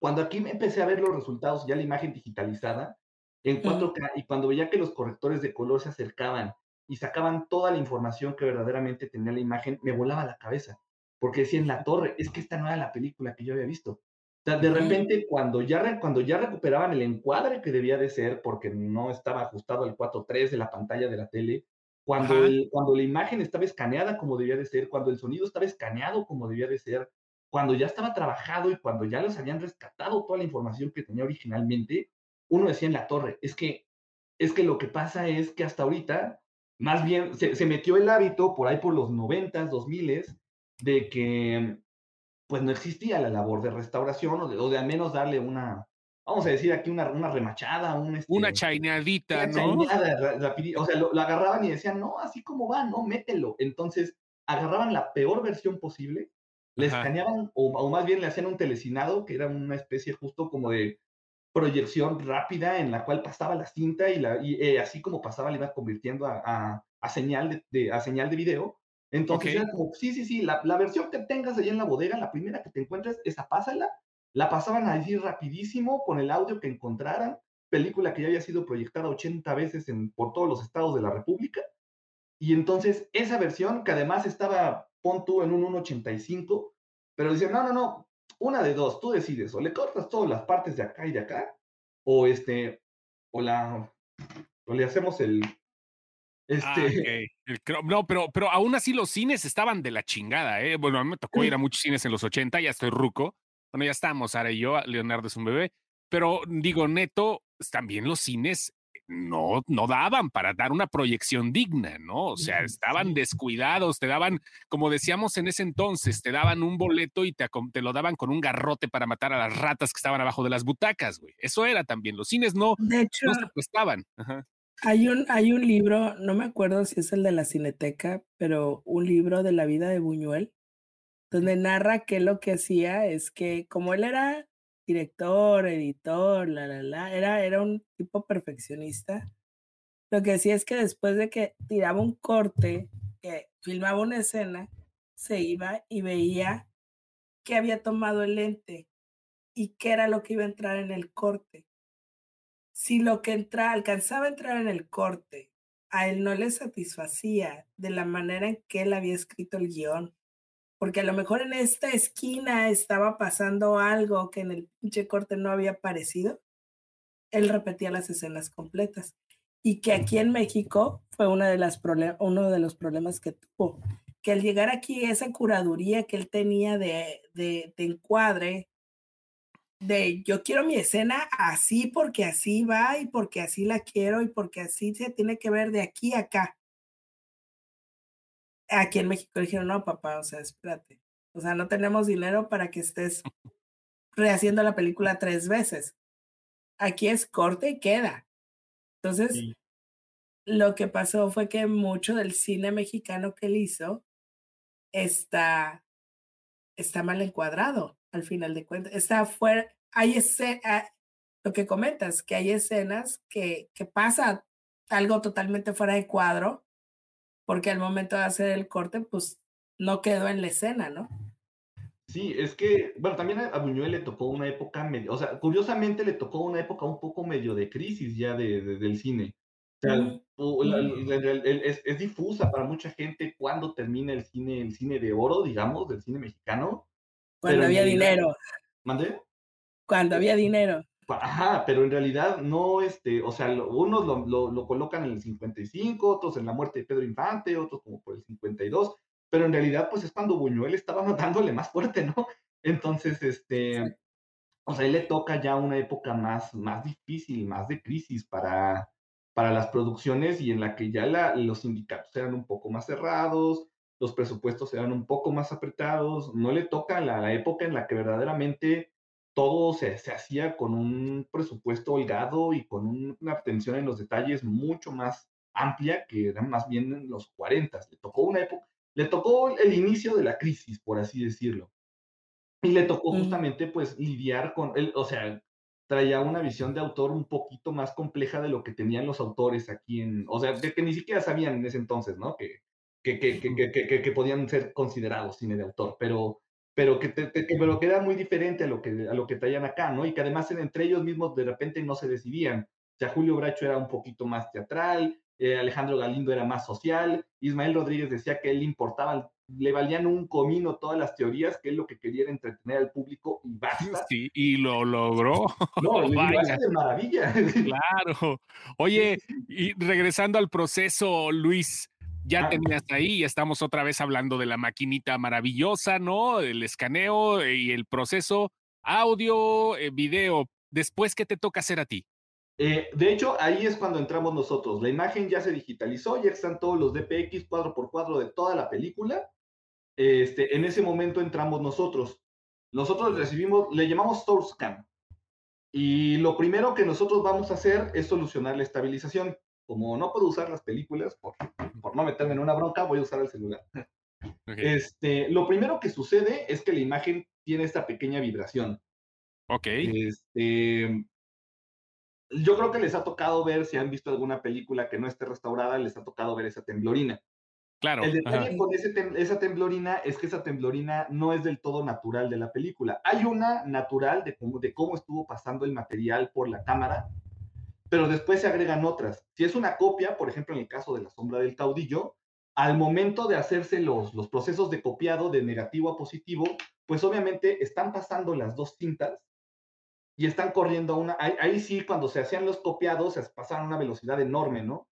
cuando aquí me empecé a ver los resultados, ya la imagen digitalizada, en 4K, y cuando veía que los correctores de color se acercaban y sacaban toda la información que verdaderamente tenía la imagen, me volaba la cabeza, porque decía en la torre, es que esta no era la película que yo había visto. O sea, de repente, cuando ya, cuando ya recuperaban el encuadre que debía de ser, porque no estaba ajustado al 4.3 de la pantalla de la tele, cuando, cuando la imagen estaba escaneada como debía de ser, cuando el sonido estaba escaneado como debía de ser, cuando ya estaba trabajado y cuando ya les habían rescatado toda la información que tenía originalmente, uno decía en la torre, es que, es que lo que pasa es que hasta ahorita, más bien, se, metió el hábito por ahí por los noventas, dos miles, de que pues no existía la labor de restauración o de, o de al menos darle una, vamos a decir aquí una, una remachada, un, este, una chaineadita, ¿no? o sea, lo, agarraban y decían, no, así como va, no, mételo. Entonces, agarraban la peor versión posible le escaneaban, o, más bien le hacían un telecinado, que era una especie justo como de proyección rápida en la cual pasaba la cinta y, la, y eh, así como pasaba le iba convirtiendo a, a, señal, de, a señal de video. Entonces era como, sí, sí, sí, la, la, versión que tengas allá en la bodega, la primera que te encuentres, esa pásala. La pasaban así rapidísimo con el audio que encontraran, película que ya había sido proyectada 80 veces en, por todos los estados de la República. Y entonces esa versión, que además estaba pon tú en un 1.85, pero dicen, no, no, no, una de dos, tú decides, o le cortas todas las partes de acá y de acá, o este, o la, o le hacemos el, ah, este... no, pero, pero aún así los cines estaban de la chingada, ¿eh? Bueno, a mí me tocó ir a muchos cines en los 80, ya estoy ruco. Bueno, ya estamos, Sara y yo, Leonardo es un bebé. Pero digo, neto, también los cines no, no daban para dar una proyección digna, ¿no? O sea, estaban descuidados, te daban, como decíamos en ese entonces, te daban un boleto y te, te, lo daban con un garrote para matar a las ratas que estaban abajo de las butacas, güey. Eso era también. Los cines no, de hecho, no se prestaban. Hay un, hay un libro, no me acuerdo si es el de la Cineteca, pero un libro de la vida de Buñuel, donde narra que lo que hacía es que como él era director, editor, la, la, la, era, era un tipo perfeccionista. Lo que hacía es que después de que tiraba un corte, que filmaba una escena, se iba y veía qué había tomado el lente y qué era lo que iba a entrar en el corte. Si lo que entra, alcanzaba a entrar en el corte a él no le satisfacía de la manera en que él había escrito el guion, porque a lo mejor en esta esquina estaba pasando algo que en el pinche corte no había aparecido, él repetía las escenas completas. Y que aquí en México fue una de las uno de los problemas que tuvo, que al llegar aquí esa curaduría que él tenía de, de, de encuadre, de yo quiero mi escena así porque así va y porque así la quiero y porque así se tiene que ver de aquí a acá aquí en México dijeron, no, papá, o sea, espérate. O sea, no tenemos dinero para que estés rehaciendo la película tres veces. Aquí es corte y queda. Entonces, lo que pasó fue que mucho del cine mexicano que él hizo está, está mal encuadrado, al final de cuentas. Está fuera, hay escenas, lo que comentas, que hay escenas que, que pasa algo totalmente fuera de cuadro porque al momento de hacer el corte, pues no quedó en la escena, ¿no? Sí, es que, bueno, también a Buñuel le tocó una época, medio, o sea, curiosamente le tocó una época un poco medio de crisis ya de, del cine. O sea, es, difusa para mucha gente cuando termina el cine, el cine de oro, digamos, del cine mexicano. Cuando había dinero. ¿Mandé? Cuando había dinero. Ajá, pero en realidad no, este, o sea, unos lo, lo, colocan en el 55, otros en la muerte de Pedro Infante, otros como por el 52, pero en realidad pues es cuando Buñuel estaba dándole más fuerte, ¿no? Entonces, este, o sea, él le toca ya una época más, más difícil, más de crisis para, para las producciones y en la que ya la, los sindicatos eran un poco más cerrados, los presupuestos eran un poco más apretados, no le toca la, la época en la que verdaderamente todo se, se, hacía con un presupuesto holgado y con una atención en los detalles mucho más amplia que eran más bien en los 40. Le tocó una época, le tocó el inicio de la crisis, por así decirlo. Y le tocó justamente pues lidiar con, él, o sea, traía una visión de autor un poquito más compleja de lo que tenían los autores aquí en, o sea, de que ni siquiera sabían en ese entonces, ¿no? Que, que, que, que, que podían ser considerados cine de autor, pero pero que, te, pero que era muy diferente a lo que, a lo que traían acá, ¿no? Y que además entre ellos mismos de repente no se decidían. O sea, Julio Bracho era un poquito más teatral, eh, Alejandro Galindo era más social, Ismael Rodríguez decía que él le importaba, le valían un comino todas las teorías, que él lo que quería era entretener al público y basta. Sí, y lo logró. No, lo de maravilla. Claro. Oye, y regresando al proceso, Luis, ya tenías ahí, y estamos otra vez hablando de la maquinita maravillosa, ¿no? El escaneo y el proceso audio, eh, video. Después, ¿qué te toca hacer a ti? Eh, de hecho, ahí es cuando entramos nosotros. La imagen ya se digitalizó, ya están todos los DPX cuadro por cuadro de toda la película. Este, en ese momento entramos nosotros. Nosotros recibimos, le llamamos source scan. Y lo primero que nosotros vamos a hacer es solucionar la estabilización como no puedo usar las películas por, por no meterme en una bronca, voy a usar el celular. Este, lo primero que sucede es que la imagen tiene esta pequeña vibración. Ok. Este, yo creo que les ha tocado ver, si han visto alguna película que no esté restaurada, les ha tocado ver esa temblorina. Claro. El detalle con ese esa temblorina es que esa temblorina no es del todo natural de la película. Hay una natural de cómo, de cómo estuvo pasando el material por la cámara, pero después se agregan otras. Si es una copia, por ejemplo, en el caso de la sombra del caudillo, al momento de hacerse los, los procesos de copiado de negativo a positivo, pues obviamente están pasando las dos cintas y están corriendo a una... Ahí, sí, cuando se hacían los copiados, se pasaban a una velocidad enorme, ¿no?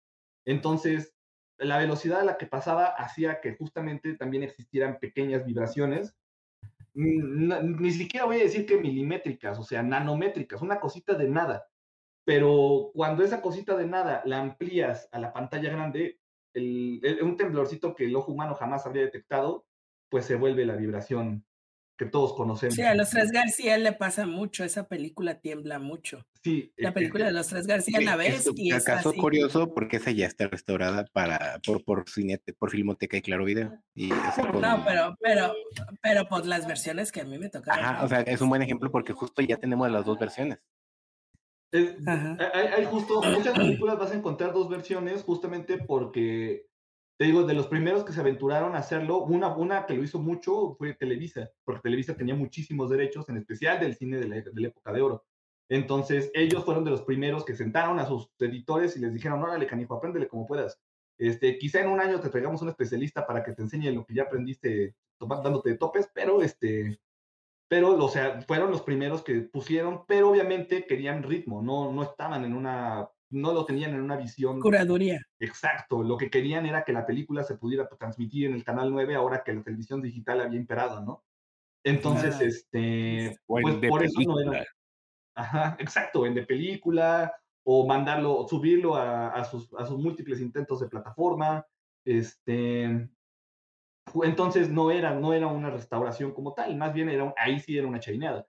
Entonces, la velocidad a la que pasaba hacía que justamente también existieran pequeñas vibraciones, ni siquiera voy a decir que milimétricas, o sea, nanométricas, una cosita de nada pero cuando esa cosita de nada la amplías a la pantalla grande, el, un temblorcito que el ojo humano jamás habría detectado, pues se vuelve la vibración que todos conocemos. Sí, a los tres García le pasa mucho, esa película tiembla mucho. Sí. La película de los tres García la vez y es acaso curioso porque esa ya está restaurada para por por Cinete, por Filmoteca y Claro Video. Y No, pero pero pero por las versiones que a mí me tocaron. Ajá, o sea, es un buen ejemplo porque justo ya tenemos las dos versiones. Hay, hay, justo muchas películas vas a encontrar dos versiones justamente porque te digo, de los primeros que se aventuraron a hacerlo, una, una que lo hizo mucho fue Televisa, porque Televisa tenía muchísimos derechos, en especial del cine de la, de la época de oro. Entonces, ellos fueron de los primeros que sentaron a sus editores y les dijeron, órale, canijo, apréndele como puedas. Este, quizá en un año te traigamos un especialista para que te enseñe lo que ya aprendiste dándote de topes, pero este, pero, o sea, fueron los primeros que pusieron, pero obviamente querían ritmo, no, no estaban en una no lo tenían en una visión. Curaduría. Exacto. Lo que querían era que la película se pudiera transmitir en el canal 9 ahora que la televisión digital había imperado, ¿no? Entonces, este. Pues por eso no era. Ajá, exacto, en de película, o mandarlo, subirlo a, sus, a sus múltiples intentos de plataforma. Este. Entonces no era, no era una restauración como tal, más bien era ahí sí era una chaineada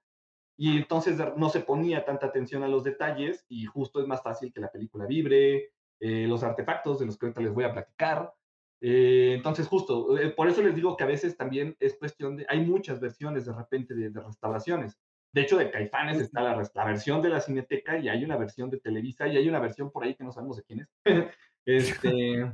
y entonces no se ponía tanta atención a los detalles y justo es más fácil que la película vibre, eh, los artefactos de los que ahorita les voy a platicar. Eh, entonces justo, eh, por eso les digo que a veces también es cuestión de, hay muchas versiones de repente de, restauraciones. De hecho, de Caifanes está la, la, versión de la Cineteca y hay una versión de Televisa y hay una versión por ahí que no sabemos de quién es. este,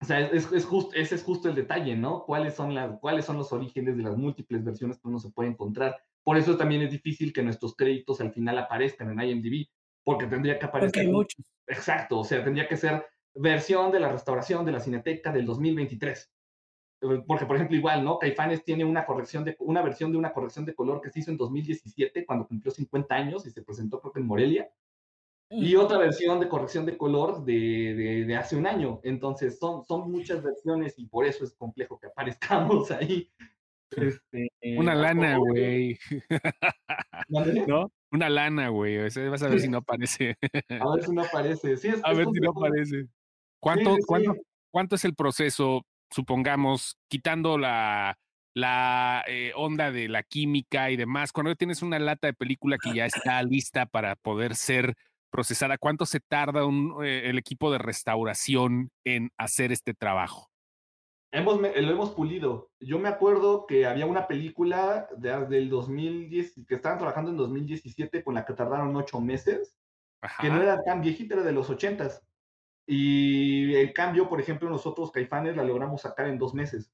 o sea, es, es just, ese es justo el detalle, ¿no? ¿Cuáles son, las, ¿Cuáles son los orígenes de las múltiples versiones que uno se puede encontrar? Por eso también es difícil que nuestros créditos al final aparezcan en IMDb, porque tendría que aparecer. Porque hay muchos. Exacto, o sea, tendría que ser versión de la restauración de la Cineteca del 2023. Eh, porque, por ejemplo, igual, ¿no? Caifanes tiene una corrección de, una versión de una corrección de color que se hizo en 2017, cuando cumplió 50 años y se presentó, creo que en Morelia. Y otra versión de corrección de color de, de, hace un año. Entonces, son, son muchas versiones y por eso es complejo que aparezcamos ahí. Este, una lana, güey. ¿No? Una lana, güey. Vas a ver si no aparece. a ver si no aparece. Sí, a ver si no aparece. ¿Cuánto, ¿cuánto, ¿Cuánto es el proceso, supongamos, quitando la, la eh, onda de la química y demás? Cuando tienes una lata de película que ya está lista para poder ser procesada, ¿cuánto se tarda un, eh, el equipo de restauración en hacer este trabajo? hemos, lo hemos pulido. Yo me acuerdo que había una película de, del 2010, que estaban trabajando en 2017 con la que tardaron ocho meses, que no era tan viejita, era de los ochentas. Y el cambio, por ejemplo, nosotros, Caifanes, la logramos sacar en dos meses.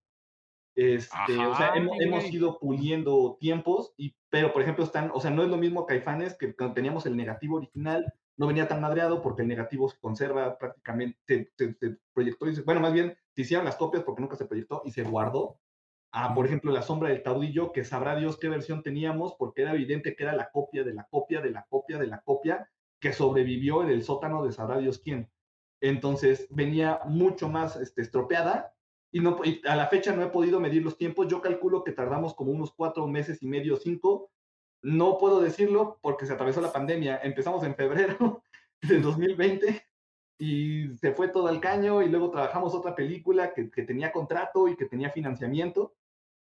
Este, o sea, hemos, hemos, ido puliendo tiempos, y, pero por ejemplo, están, o sea, no es lo mismo Caifanes que cuando teníamos el negativo original, no venía tan madreado porque el negativo se conserva prácticamente, se, proyectó, y bueno, más bien se hicieron las copias porque nunca se proyectó y se guardó. Ah, por ejemplo, La Sombra del Caudillo, que sabrá Dios qué versión teníamos, porque era evidente que era la copia de la copia de la copia de la copia que sobrevivió en el sótano de sabrá Dios quién. Entonces venía mucho más este, estropeada y, no, y a la fecha no he podido medir los tiempos. Yo calculo que tardamos como unos cuatro meses y medio, cinco, no puedo decirlo porque se atravesó la pandemia. Empezamos en febrero del 2020 y se fue todo al caño y luego trabajamos otra película que, tenía contrato y que tenía financiamiento.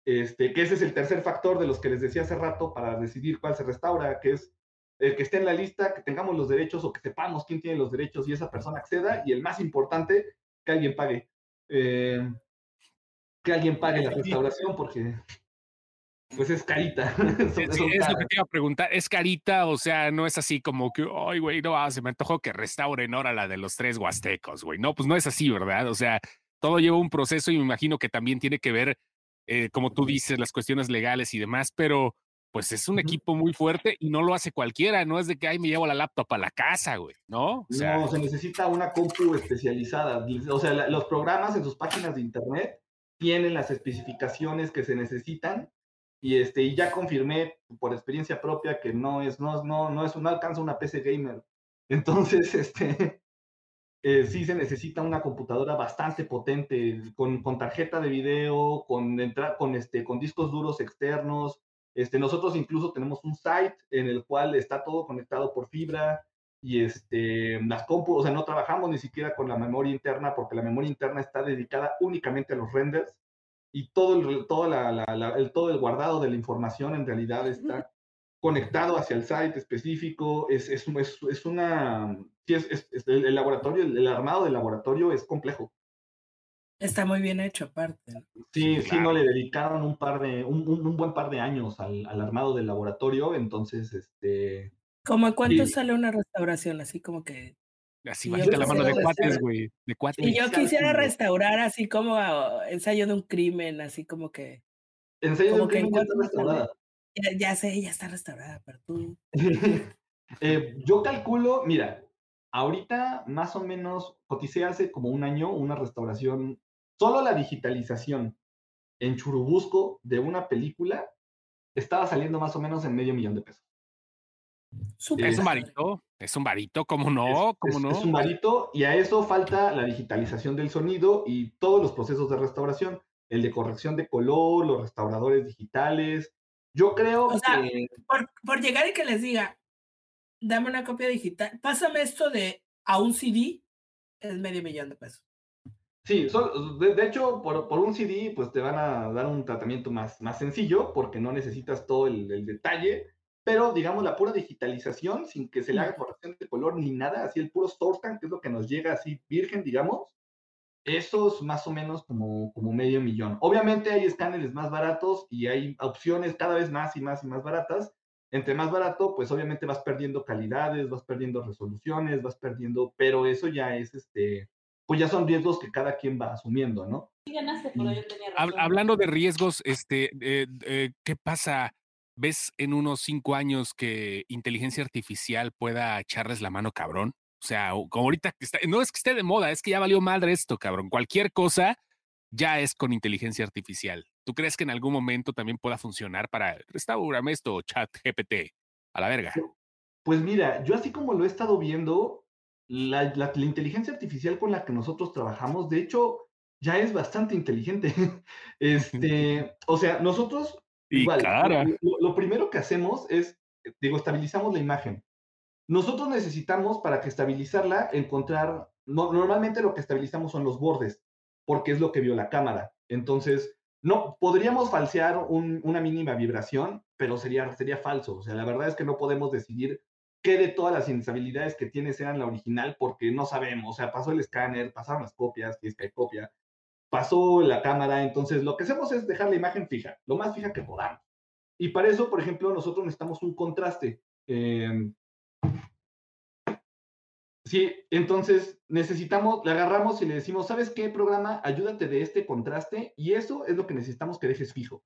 Este, que ese es el tercer factor de los que les decía hace rato para decidir cuál se restaura, que es el que esté en la lista, que tengamos los derechos o que sepamos quién tiene los derechos y esa persona acceda. Y el más importante, que alguien pague. Eh, que alguien pague la restauración porque pues es carita. es lo que te iba a preguntar, ¿es carita? O sea, no es así como que, ay, güey, no, ah, se me antojó que restauren ahora la de los tres huastecos, güey. No, pues no es así, ¿verdad? O sea, todo lleva un proceso y me imagino que también tiene que ver, eh, como tú dices, las cuestiones legales y demás, pero pues es un equipo muy fuerte y no lo hace cualquiera, no es de que, ay, me llevo la laptop a la casa, güey, ¿no? O sea, no, se necesita una compu especializada. O sea, los programas en sus páginas de internet tienen las especificaciones que se necesitan y este y ya confirmé por experiencia propia que no es no no no es un alcanza una PC gamer. Entonces este eh, sí se necesita una computadora bastante potente con, con tarjeta de video con con este con discos duros externos. Este nosotros incluso tenemos un site en el cual está todo conectado por fibra y este, las compu, o sea, no trabajamos ni siquiera con la memoria interna porque la memoria interna está dedicada únicamente a los renders y todo el, todo, el, todo el guardado de la información en realidad está conectado hacia el site específico, es, es, es, una, es, el, laboratorio, el, armado del laboratorio es complejo. Está muy bien hecho aparte. Sí, sí, no le dedicaron un par de, un, un, buen par de años al, al, armado del laboratorio, entonces, este, ¿Cómo cuánto sale una restauración? Así como que. Así bajita la mano de cuates, güey. De cuates. Y yo quisiera restaurar así como ensayo de un crimen, así como que. Ensayo de un crimen ya está restaurada. Ya, sé, ya está restaurada, pero tú. eh, yo calculo, mira, ahorita más o menos coticé hace como un año una restauración, solo la digitalización en Churubusco de una película estaba saliendo más o menos en medio millón de pesos. Es un varito, es un varito, ¿cómo no? ¿Cómo no? Es un varito y a eso falta la digitalización del sonido y todos los procesos de restauración, el de corrección de color, los restauradores digitales. Yo creo que... Por, llegar y que les diga, dame una copia digital, pásame esto de a un CD, es medio millón de pesos. Sí, de, hecho, por, por, un CD, pues te van a dar un tratamiento más, más sencillo, porque no necesitas todo el, el detalle pero digamos la pura digitalización sin que se le haga corrección de color ni nada, así el puro scan, que es lo que nos llega así virgen, digamos, eso es más o menos como, como medio millón. Obviamente hay escáneres más baratos y hay opciones cada vez más y más y más baratas. Entre más barato, pues obviamente vas perdiendo calidades, vas perdiendo resoluciones, vas perdiendo, pero eso ya es este, pues ya son riesgos que cada quien va asumiendo, ¿no? Hablando de riesgos, este, eh, eh, ¿qué pasa? ¿Ves en unos cinco años que inteligencia artificial pueda echarles la mano, cabrón? O sea, como ahorita está, no es que esté de moda, es que ya valió madre esto, cabrón. Cualquier cosa ya es con inteligencia artificial. ¿Tú crees que en algún momento también pueda funcionar para restaurarme esto, chat GPT? A la verga. Pues mira, yo así como lo he estado viendo, la, la, inteligencia artificial con la que nosotros trabajamos, de hecho, ya es bastante inteligente. Este, o sea, nosotros Igual, lo, primero que hacemos es, digo, estabilizamos la imagen. Nosotros necesitamos, para que estabilizarla, encontrar, normalmente lo que estabilizamos son los bordes, porque es lo que vio la cámara. Entonces, no, podríamos falsear una mínima vibración, pero sería, sería falso. O sea, la verdad es que no podemos decidir qué de todas las inestabilidades que tiene sean la original, porque no sabemos. O sea, pasó el escáner, pasaron las copias, si es que hay copia, pasó la cámara, entonces lo que hacemos es dejar la imagen fija, lo más fija que podamos. Y para eso, por ejemplo, nosotros necesitamos un contraste. Em, sí, entonces necesitamos, le agarramos y le decimos, ¿sabes qué programa? Ayúdate de este contraste y eso es lo que necesitamos que dejes fijo.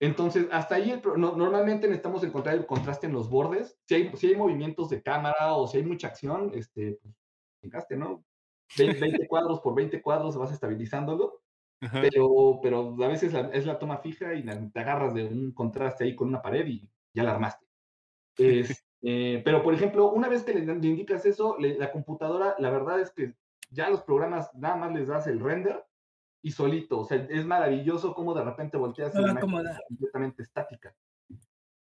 Entonces, hasta ahí normalmente necesitamos encontrar el contraste en los bordes. Si hay, si hay movimientos de cámara o si hay mucha acción, este, pues, ¿no? 20, cuadros por 20 cuadros vas estabilizándolo, pero, pero a veces es la toma fija y te agarras de un contraste ahí con una pared y ya la armaste. Eh, pero, por ejemplo, una vez que le, indicas eso, la computadora, la verdad es que ya los programas nada más les das el render y solito. O sea, es maravilloso cómo de repente volteas la completamente estática.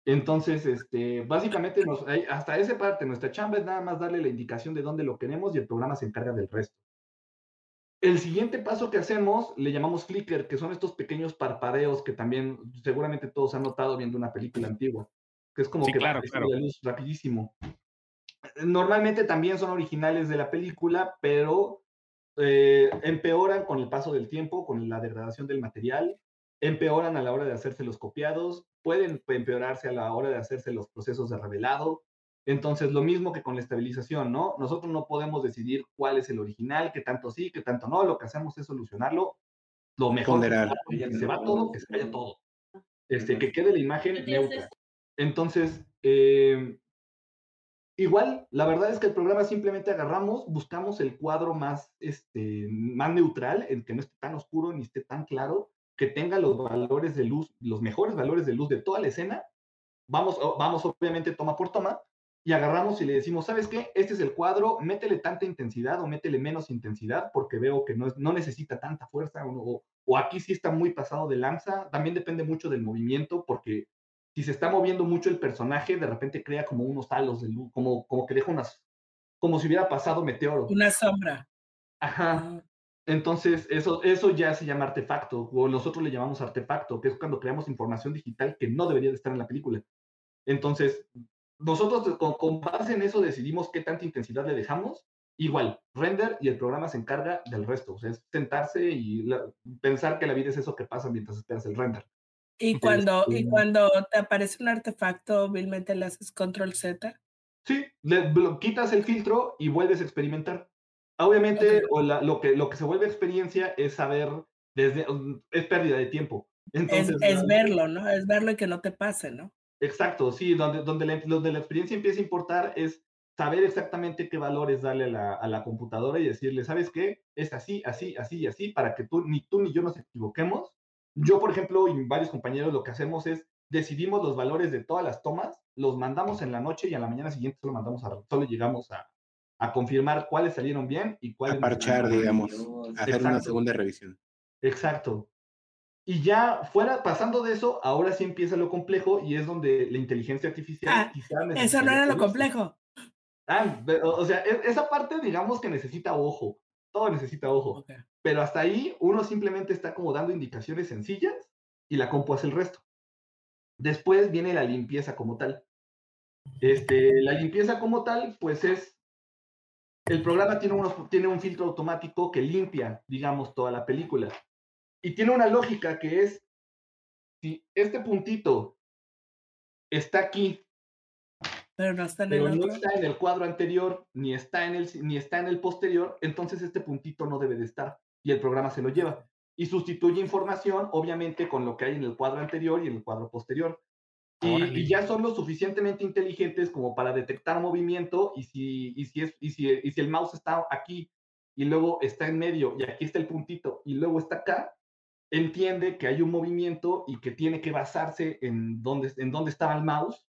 Entonces, este, básicamente, nos, hasta esa parte, nuestra chamba es nada más darle la indicación de dónde lo queremos y el programa se encarga del resto. El siguiente paso que hacemos le llamamos flicker, que son estos pequeños parpadeos que también seguramente todos han notado viendo una película antigua, que es como que claro, va la luz rapidísimo. Normalmente también son originales de la película, pero eh, empeoran con el paso del tiempo, con la degradación del material, empeoran a la hora de hacerse los copiados, pueden empeorarse a la hora de hacerse los procesos de revelado. Entonces, lo mismo que con la estabilización, ¿no? Nosotros no podemos decidir cuál es el original, qué tanto sí, qué tanto no. Lo que hacemos es solucionarlo lo mejor. Que se va todo, que se vaya todo. Este, que quede la imagen neutra. Entonces, eh, igual, la verdad es que el programa simplemente agarramos, buscamos el cuadro más, este, más neutral, el que no esté tan oscuro ni esté tan claro, que tenga los valores de luz, los mejores valores de luz de toda la escena, vamos, vamos obviamente toma por toma y agarramos y le decimos, ¿sabes qué? Este es el cuadro, métele tanta intensidad o métele menos intensidad porque veo que no, no necesita tanta fuerza o, o, aquí sí está muy pasado de lanza. También depende mucho del movimiento porque si se está moviendo mucho el personaje, de repente crea como unos halos de luz, como, como que deja unas, como si hubiera pasado meteoro. Una sombra. Ajá. Entonces, eso, eso ya se llama artefacto, o nosotros le llamamos artefacto, que es cuando creamos información digital que no debería de estar en la película. Entonces, nosotros con, con base en eso decidimos qué tanta intensidad le dejamos. Igual, render y el programa se encarga del resto. O sea, es sentarse y la- pensar que la vida es eso que pasa mientras esperas el render. Y cuando, y Este- cuando te aparece un artefacto, vilmente le haces control Z. Sí, le quitas el filtro y vuelves a experimentar. Obviamente, Ok. o la- lo, que, lo que se vuelve experiencia es saber, desde, mm, es pérdida de tiempo. Es, Entonces, es verlo, ¿no? Es verlo y que no te pase, ¿no? Exacto, sí, donde, donde, la, donde la experiencia empieza a importar es saber exactamente qué valores darle a la, a la computadora y decirle, ¿sabes qué? Es así, así, así y así, para que tú, ni tú ni yo nos equivoquemos. Yo, por ejemplo, y varios compañeros lo que hacemos es decidimos los valores de todas las tomas, los mandamos en la noche y a la mañana siguiente solo, mandamos a, solo llegamos a, a confirmar cuáles salieron bien y cuáles A parchar, digamos, bien. hacer una Exacto. segunda revisión. Exacto. Y ya fuera, pasando de eso, ahora sí empieza lo complejo y es donde la inteligencia artificial Ah, quizá Eso no era lo complejo. Ah, o sea, e- esa parte digamos que necesita ojo, todo necesita ojo, Ok. pero hasta ahí uno simplemente está como dando indicaciones sencillas y la compu hace el resto. Después viene la limpieza como tal. Este, la limpieza como tal, pues es, el programa tiene, unos, tiene un filtro automático que limpia, digamos, toda la película. Y tiene una lógica que es, si este puntito está aquí Pero no está en el no está en el cuadro anterior, ni está en el, ni está en el posterior, entonces este puntito no debe de estar y el programa se lo lleva y sustituye información, obviamente, con lo que hay en el cuadro anterior y en el cuadro posterior. Y, y ya son lo suficientemente inteligentes como para detectar movimiento y si, y si, es, y si, y si el mouse está aquí y luego está en medio y aquí está el puntito y luego está acá, entiende que hay un movimiento y que tiene que basarse en dónde, en dónde estaba el mouse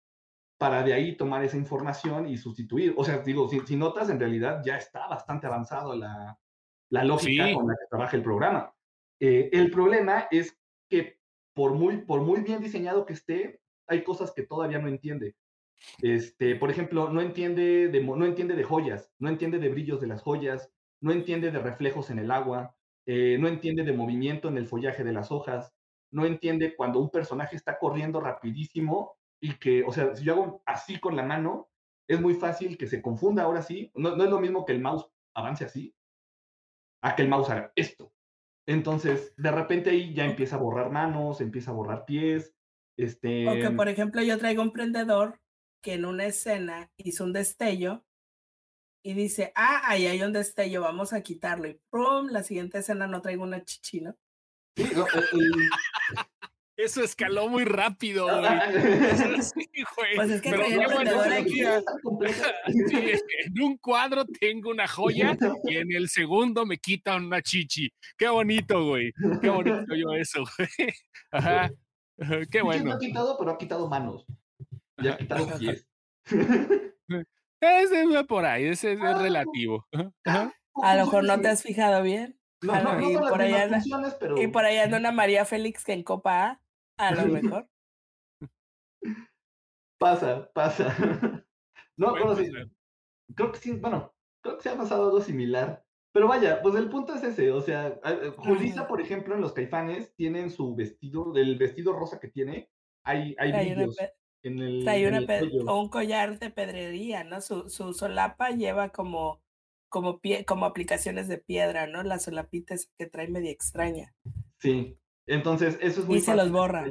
para de ahí tomar esa información y sustituir. O sea, digo, si, si notas, en realidad ya está bastante avanzado la, la lógica Sí. con la que trabaja el programa. Eh, el problema es que por muy, por muy bien diseñado que esté, hay cosas que todavía no entiende. Este, por ejemplo, no entiende, de, no entiende de joyas, no entiende de brillos de las joyas, no entiende de reflejos en el agua, eh, no entiende de movimiento en el follaje de las hojas, no entiende cuando un personaje está corriendo rapidísimo y que, o sea, si yo hago así con la mano, es muy fácil que se confunda ahora sí. No, no es lo mismo que el mouse avance así, a que el mouse haga esto. Entonces, de repente ahí ya empieza a borrar manos, empieza a borrar pies. Este, O que, por ejemplo, yo traigo un prendedor que en una escena hizo un destello y dice, ah, ahí hay un destello, vamos a quitarlo. Y ¡pum! La siguiente escena no traigo una chichi, ¿no? sí, no, Eso escaló muy rápido, güey. Sí, güey. Pues es que Pero qué bueno aquí. sí, en un cuadro tengo una joya y en el segundo me quitan una chichi. Qué bonito, güey. Qué bonito yo eso, güey. Ajá. Qué Sí, No bueno. ha quitado, pero ha quitado manos. Y ha quitado pies. Ese es por ahí, ese es relativo. Ajá. A lo mejor no te has fijado bien. No, a no, lo- no y por mismas anda- pero Y por ahí anda una María Félix que en Copa A, a lo mejor. pasa, pasa. No, Puede bueno, sí, pasar. creo que sí, bueno, creo que se ha pasado algo similar. Pero vaya, pues el punto es ese, o sea, a- a- Julissa, Ajá. por ejemplo, en los caifanes, tienen su vestido, del vestido rosa que tiene, hay, hay brillos en el, en el o un collar de pedrería, ¿no? Su, su solapa lleva como, como, pie, como aplicaciones de piedra, ¿no? La solapita es que trae media extraña. Sí, entonces eso es muy Y se los borra.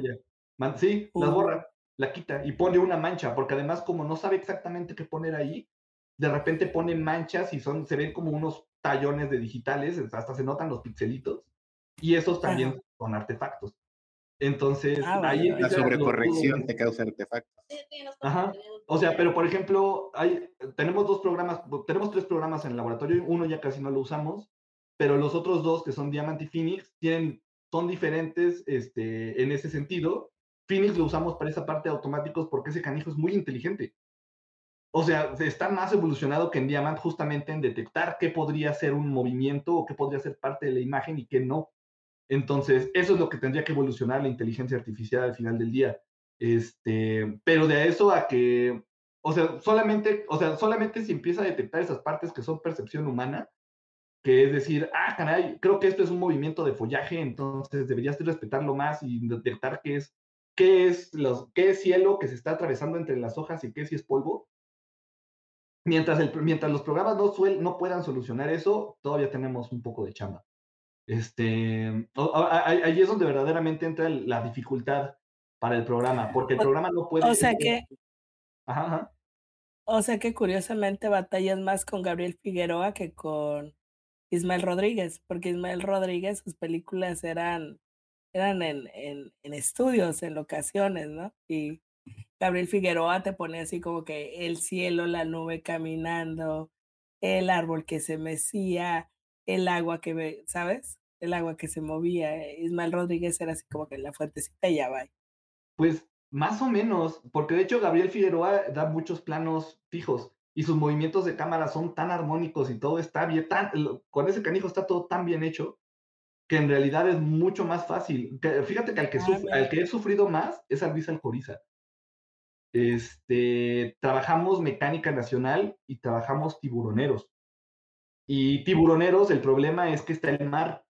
sí, las borra, la quita y pone una mancha, porque además como no sabe exactamente qué poner ahí, de repente pone manchas y son, se ven como unos tallones de digitales, hasta se notan los pixelitos, y esos también Ajá. son artefactos. Entonces, Ah, ahí vale. La sobrecorrección te causa artefactos. Ajá. O sea, pero por ejemplo, hay, tenemos dos programas, tenemos tres programas en el laboratorio, uno ya casi no lo usamos, pero los otros dos, que son Diamant y Phoenix, tienen, son diferentes este, en ese sentido. Phoenix lo usamos para esa parte de automáticos porque ese canijo es muy inteligente. O sea, está más evolucionado que en Diamant justamente en detectar qué podría ser un movimiento o qué podría ser parte de la imagen y qué no. Entonces, eso es lo que tendría que evolucionar la inteligencia artificial al final del día. Este, pero de eso a que, o sea, solamente, o sea, solamente si empieza a detectar esas partes que son percepción humana, que es decir, ah, caray, creo que esto es un movimiento de follaje, entonces deberías respetarlo más y detectar qué es, qué es, los, qué es cielo que se está atravesando entre las hojas y qué si es polvo. Mientras, el, mientras los programas no, suel, no puedan solucionar eso, todavía tenemos un poco de chamba. Este, ahí es donde verdaderamente entra la dificultad para el programa, porque el programa no puede... O sea que... Ajá, O sea que curiosamente batallas más con Gabriel Figueroa que con Ismael Rodríguez, porque Ismael Rodríguez, sus películas eran, eran en, en, en estudios, en locaciones, ¿no? Y Gabriel Figueroa te pone así como que el cielo, la nube caminando, el árbol que se mecía, el agua que ¿sabes? El agua que se movía. Ismael Rodríguez era así como que la fuertecita ya va. Pues más o menos, porque de hecho Gabriel Figueroa da muchos planos fijos y sus movimientos de cámara son tan armónicos y todo está bien, tan, con ese canijo está todo tan bien hecho que en realidad es mucho más fácil. fíjate que al que, al que he sufrido más es a Luis Alcoriza. Este, trabajamos mecánica nacional y trabajamos tiburoneros. Y tiburoneros, el problema es que está el mar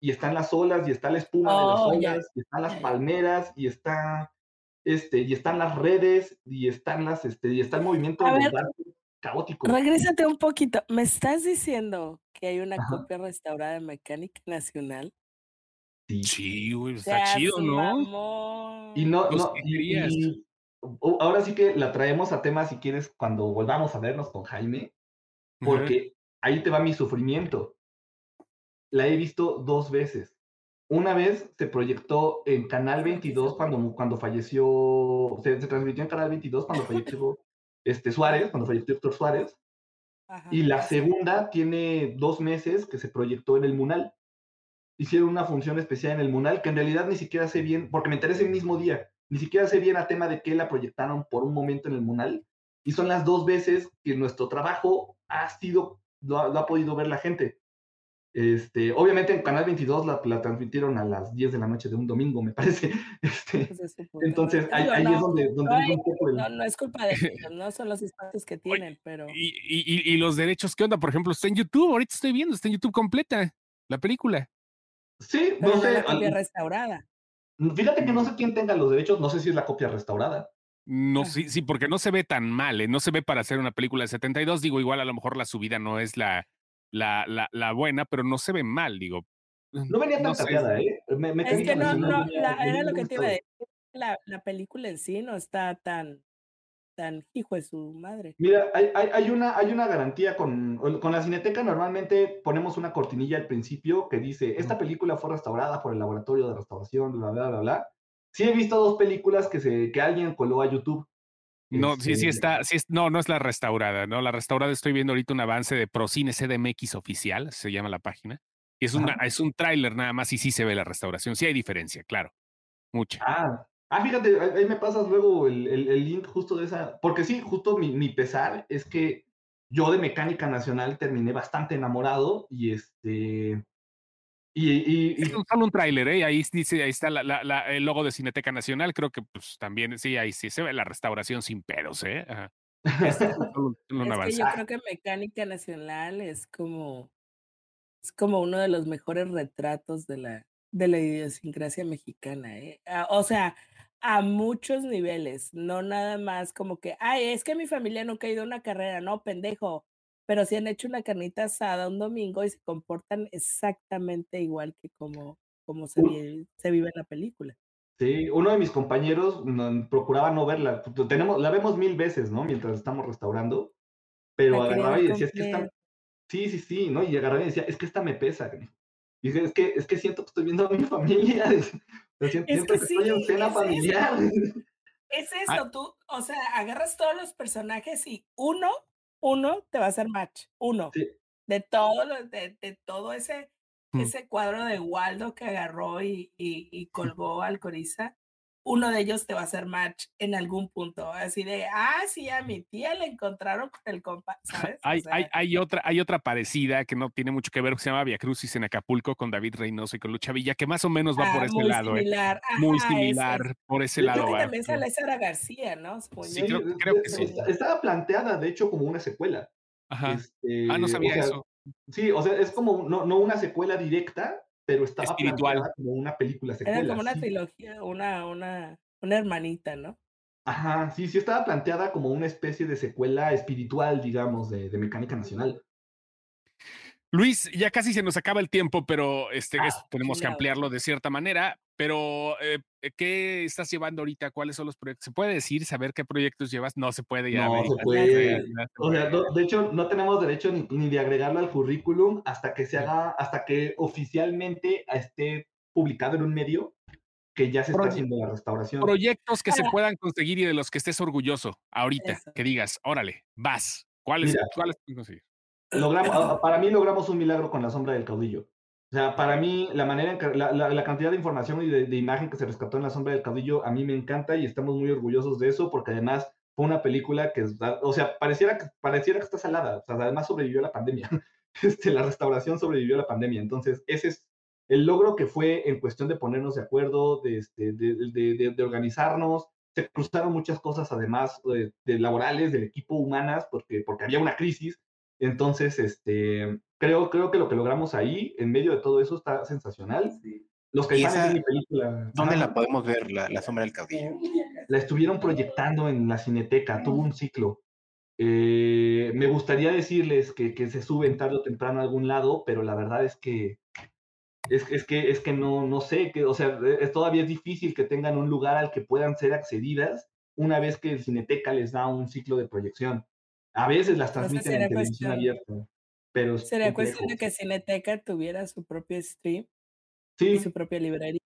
y están las olas y está la espuma de las oh, olas y están las palmeras y está este y están las redes y están las este y está el movimiento caótico. Regrésate un poquito. ¿Me estás diciendo que hay una copia restaurada de Mecánica Nacional? Sí, güey, está chido, ¿no? Y no, no, y, ahora sí que la traemos a tema si quieres cuando volvamos a vernos con Jaime, porque ahí te va mi sufrimiento. La he visto dos veces. Una vez se proyectó en Canal 22 cuando, cuando falleció, se, transmitió en Canal 22 cuando falleció este, Suárez, cuando falleció Héctor Suárez. y la segunda tiene dos meses que se proyectó en el Munal. Hicieron una función especial en el Munal que en realidad ni siquiera sé bien, porque me enteré ese mismo día, ni siquiera sé bien a tema de que la proyectaron por un momento en el Munal. Y son las dos veces que nuestro trabajo ha sido, lo ha podido ver la gente. Este, obviamente en Canal 22 la, la, transmitieron a las 10 de la noche de un domingo, me parece. Este, entonces, ahí, ahí es donde, donde no, poco el... no, no, es culpa de ellos, no son los espacios que tienen, pero... Y, y, y, los derechos, ¿qué onda? Por ejemplo, está en YouTube, ahorita estoy viendo, está en YouTube completa, la película. Sí, no sé. la copia restaurada. Fíjate que no sé quién tenga los derechos, no sé si es la copia restaurada. No, sí, sí, porque no se ve tan mal, ¿eh? no se ve para hacer una película de 72, digo, igual a lo mejor la subida no es la la, la, la buena, pero no se ve mal, digo. No venía tan no ¿eh? Me, es que no, no, era lo que te iba a decir. La, la película en sí no está tan, tan hijo de su madre. Mira, hay, hay, hay, una, hay una garantía con, con la Cineteca. Normalmente ponemos una cortinilla al principio que dice: Esta película fue restaurada por el laboratorio de restauración, bla, bla, bla, bla. Sí he visto dos películas que, se, que alguien coló a YouTube no, sí, sí este está, sí no, no es la restaurada, ¿no? La restaurada estoy viendo ahorita un avance de Procine CDMX oficial, se llama la página. Y es, una, es un tráiler nada más y sí se ve la restauración. Sí hay diferencia, claro. Mucha. Ah, ah fíjate, ahí me pasas luego el, el, link justo de esa. Porque sí, justo mi, mi pesar es que yo de Mecánica Nacional terminé bastante enamorado y este y, es solo un tráiler, ¿eh? Ahí dice, ahí está el logo de Cineteca Nacional. Creo que pues también, sí, ahí sí se ve la restauración sin pedos, ¿eh? es, que yo creo que Mecánica Nacional es como, es como uno de los mejores retratos de la, de la idiosincrasia mexicana, ¿eh? Ah, o sea, a muchos niveles, no nada más como que, ay, es que mi familia nunca ha ido a una carrera, no, pendejo pero si han hecho una carnita asada un domingo y se comportan exactamente igual que como, como se, vive, se vive en la película. Sí, uno de mis compañeros procuraba no verla. Tenemos, la vemos mil veces, ¿no? Mientras estamos restaurando, pero agarraba y decía, es que esta... Sí, sí, sí, ¿no? Y agarraba y decía, es que esta me pesa. Y dice, es que, es que siento que estoy viendo a mi familia. Es que, estoy en cena familiar. Es esto, tú, o sea, agarras todos los personajes y uno uno te va a hacer match, uno. De todo, de, de todo ese, mm. ese cuadro de Waldo que agarró y, y, y colgó al Coriza, uno de ellos te va a hacer match en algún punto. Así de, ah, sí, a mi tía le encontraron con el compa, ¿sabes? hay, hay, hay, otra, hay otra parecida que no tiene mucho que ver, que se llama Via Crucis en Acapulco con David Reynoso y con Lucha Villa, que más o menos va por ah, ese muy lado. ¿eh? Similar. muy Ajá, similar, ese. por ese Yo lado. creo que también sale Sara García, ¿no? Sí, creo- eh, creo que eh, sí. Estaba planteada, de hecho, como una secuela. Ajá. Este, Ah, no o sabía sea, eso. Sí, o sea, es como no, no una secuela directa, pero estaba Espiritual. planteada como una película secuela. Era como una sí. trilogía, una, una, una hermanita, ¿no? Ajá, sí, sí estaba planteada como una especie de secuela espiritual, digamos, de, de Mecánica Nacional. Luis, ya casi se nos acaba el tiempo, pero este, Ah, es- tenemos que ampliarlo de cierta manera. Pero, eh, ¿qué estás llevando ahorita? ¿Cuáles son los proyectos? ¿Se puede decir, saber qué proyectos llevas? No se puede ya. No se puede. O sea, no- de hecho, no tenemos derecho ni, ni de agregarlo al currículum hasta que se haga, hasta que oficialmente esté publicado en un medio que ya se está haciendo la restauración. proyectos que se Ahora- puedan conseguir y de los que estés orgulloso ahorita, Eso. que digas, órale, vas. ¿Cuáles. ¿cuáles conseguir? Logramos, a- para mí logramos un milagro con la sombra del caudillo. O sea, para mí la manera en la, la- la cantidad de información y de, de imagen que se rescató en la sombra del caudillo a mí me encanta y estamos muy orgullosos de eso porque además fue una película que, o sea, pareciera que pareciera que está salada. O sea, además sobrevivió a la pandemia. Este, la restauración sobrevivió a la pandemia. Entonces, ese es el logro que fue en cuestión de ponernos de acuerdo, de, este, de, de- organizarnos. Se cruzaron muchas cosas, además de, de laborales, del equipo humanas, porque, porque había una crisis. Entonces, este, creo, creo que lo que logramos ahí, en medio de todo eso, está sensacional. Los ¿Y caifanes esa- es mi película. ¿Dónde la podemos ver, la, la sombra del caudillo? La estuvieron proyectando en la Cineteca, tuvo un ciclo. Eh, me gustaría decirles que, que se suben tarde o temprano a algún lado, pero la verdad es que es, es que es que no, no sé, que, o sea, es, todavía es difícil que tengan un lugar al que puedan ser accedidas una vez que el Cineteca les da un ciclo de proyección. A veces las transmiten en televisión cuestión- abierta, pero Sería cuestión de que Cineteca tuviera su propio stream Sí, y su propia librería.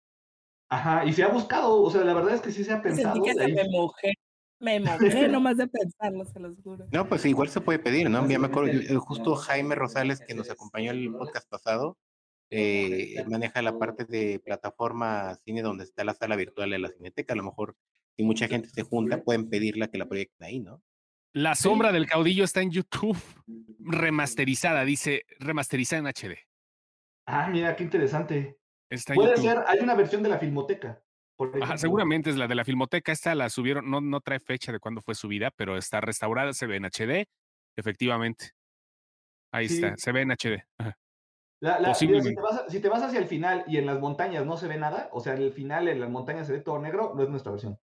ajá, y se ha buscado, o sea, la verdad es que sí se ha Sentí pensado. que de se me mojé. Me mojé nomás de pensarlo, se los juro. No, pues igual se puede pedir, ¿no? Ya me acuerdo, justo Jaime Rosales, que nos acompañó en el podcast pasado, eh, maneja la parte de plataforma cine donde está la sala virtual de la Cineteca. A lo mejor, si mucha gente se junta, pueden pedirla que la proyecten ahí, ¿no? La sombra del caudillo está en YouTube remasterizada, dice remasterizada en HD. Ah, mira, qué interesante. Está Puede YouTube. ser, hay una versión de la Filmoteca. Ajá, seguramente es la de la Filmoteca. Esta la subieron, no, no trae fecha de cuándo fue subida, pero está restaurada, se ve en HD, efectivamente. Ahí Sí. está, se ve en HD. Ajá. La- la- mira, si, te vas, si te vas hacia el final y en las montañas no se ve nada, o sea, en el final en las montañas se ve todo negro, no es nuestra versión.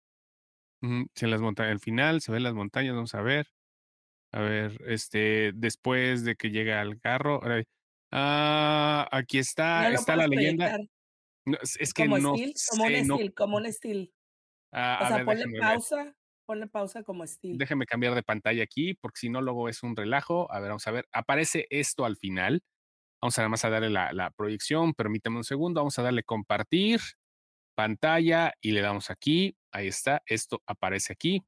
En las montañas, al final se ven las montañas, vamos a ver. A ver, este, después de que llega al carro. Ah, aquí está, No está la leyenda. proyectar No, es, que como no como un no- estilo, como un estilo. ah, O sea, ver, ponle déjenme ver. pausa, ponle pausa como estilo. Déjeme cambiar de pantalla aquí, porque si no, luego es un relajo. A ver, vamos a ver. Aparece esto al final. Vamos a nada más a darle la, la proyección. Permítame un segundo. Vamos a darle compartir pantalla y le damos aquí. Ahí está. Esto aparece aquí.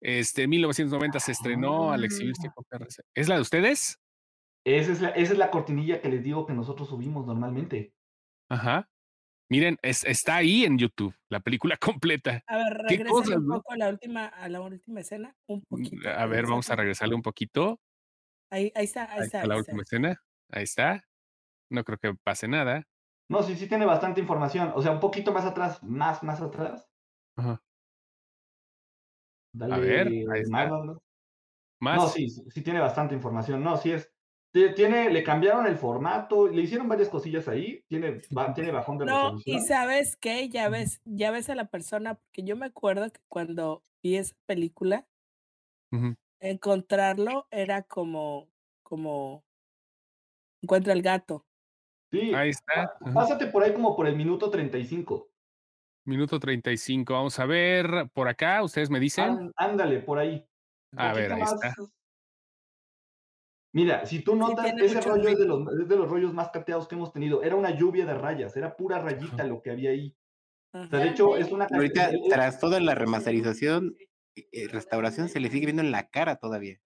Este, en 1990 se estrenó al exhibirse con PRC. ¿Es la de ustedes? Esa es, la, esa es la cortinilla que les digo que nosotros subimos normalmente. Ajá. Miren, es- está ahí en YouTube, la película completa. A ver, ¿Qué regresa un poco a la última, a la última escena, un poquito. A ver, vamos a regresa. regresarle un poquito. Ahí, ahí está, ahí Ahí está. está la ahí última está. escena. Ahí está. No creo que pase nada. No, sí, sí tiene bastante información. O sea, un poquito más atrás, más, más atrás. Ajá. Dale, ver, ahí está. más. No, sí, sí tiene bastante información. No, sí es. ti- Tiene, le cambiaron el formato, le hicieron varias cosillas ahí. Tiene, tiene bajón de No, y sabes qué, ya ves, ya ves a la persona, porque yo me acuerdo que cuando vi esa película, encontrarlo era como, como, encuentra el gato. Sí, Ahí está. pásate por ahí como por el minuto 35. Minuto 35. Vamos a ver por acá. Ustedes me dicen. Án- ándale, por ahí. A ver, ahí más. está. Mira, si tú notas, tiene ese rollo es de, los, es de los rollos más cateados que hemos tenido. Era una lluvia de rayas, era pura rayita lo que había ahí. O sea, de hecho, es una... Ahorita, tras toda la remasterización, eh, restauración, se le sigue viendo en la cara todavía.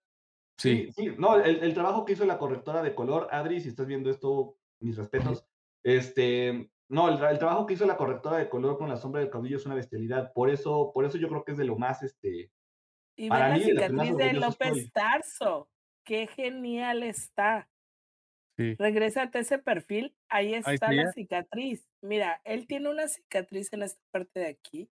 Sí. Sí, sí, no, el, el trabajo que hizo la correctora de color, Adri, si estás viendo esto, mis respetos, este, No, el, el, trabajo que hizo la correctora de color con la sombra del caudillo es una bestialidad. Por eso, por eso yo creo que es de lo más, este. Y para la cicatriz de, López Tarso. Qué genial está. Sí. Regrésate a ese perfil, ahí está, la cicatriz. Mira, él tiene una cicatriz en esta parte de aquí,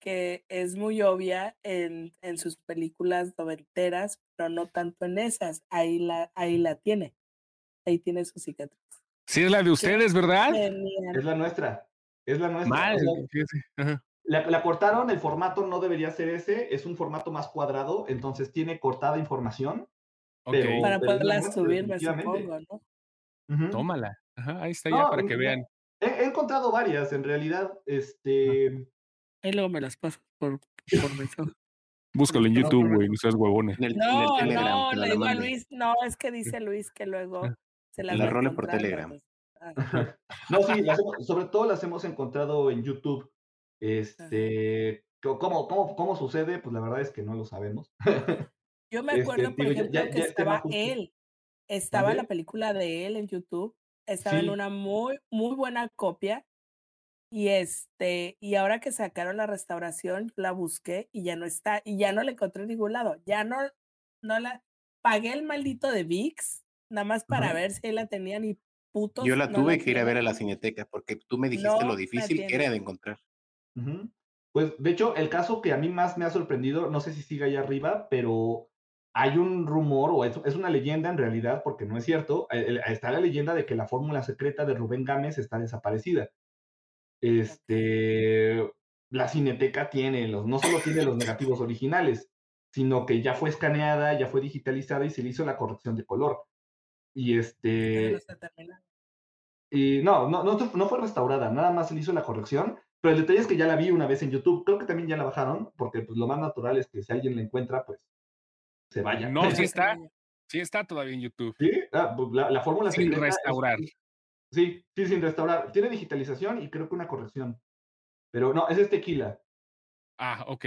que es muy obvia en, en sus películas noventeras, pero no tanto en esas. Ahí la, ahí la tiene. Ahí tiene su cicatriz. Sí, es la de ustedes, ¿verdad? Es la nuestra. Es la nuestra. la, cortaron, el formato no debería ser ese, es un formato más cuadrado, entonces tiene cortada información. para poderla subir, me supongo, ¿no? Tómala. ahí está ya para que vean. He, encontrado varias, en realidad. Este. Ahí luego me las paso por, por mensaje. Búscalo en YouTube, güey, no seas huevones. No, no, le digo a Luis, no, es que dice Luis que luego se la, la por Telegram. Pues, no, sí, sobre todo las hemos encontrado en YouTube. Este, ¿cómo, cómo, ¿Cómo sucede? Pues la verdad es que no lo sabemos. Yo me acuerdo, por ejemplo, que estaba él. Estaba la película de él en YouTube. Estaba en una muy, muy buena copia. Y este, y ahora que sacaron la restauración, la busqué y ya no está, y ya no la encontré en ningún lado. Ya no, no la pagué el maldito de VIX, nada más para ver si él la tenía ni putos. Yo la tuve que ir a ver a la cineteca porque tú me dijiste lo difícil que era de encontrar. Pues de hecho, el caso que a mí más me ha sorprendido, no sé si sigue allá arriba, pero hay un rumor, o es, una leyenda en realidad, porque no es cierto, está la leyenda de que la fórmula secreta de Rubén Gámez está desaparecida. Este, la cineteca tiene los, no solo tiene los negativos originales, sino que ya fue escaneada, ya fue digitalizada y se le hizo la corrección de color. Y este. Y no, no, no, fue restaurada, nada más se le hizo la corrección. Pero el detalle es que ya la vi una vez en YouTube. Creo que también ya la bajaron, porque pues, lo más natural es que si alguien la encuentra, pues se vaya. No, sí está. Sí está todavía en YouTube. Sí, ah, pues, la, fórmula Sin restaurar. sí, sí, sin restaurar. Tiene digitalización y creo que una corrección. Pero no, ese es tequila. Ah, ok.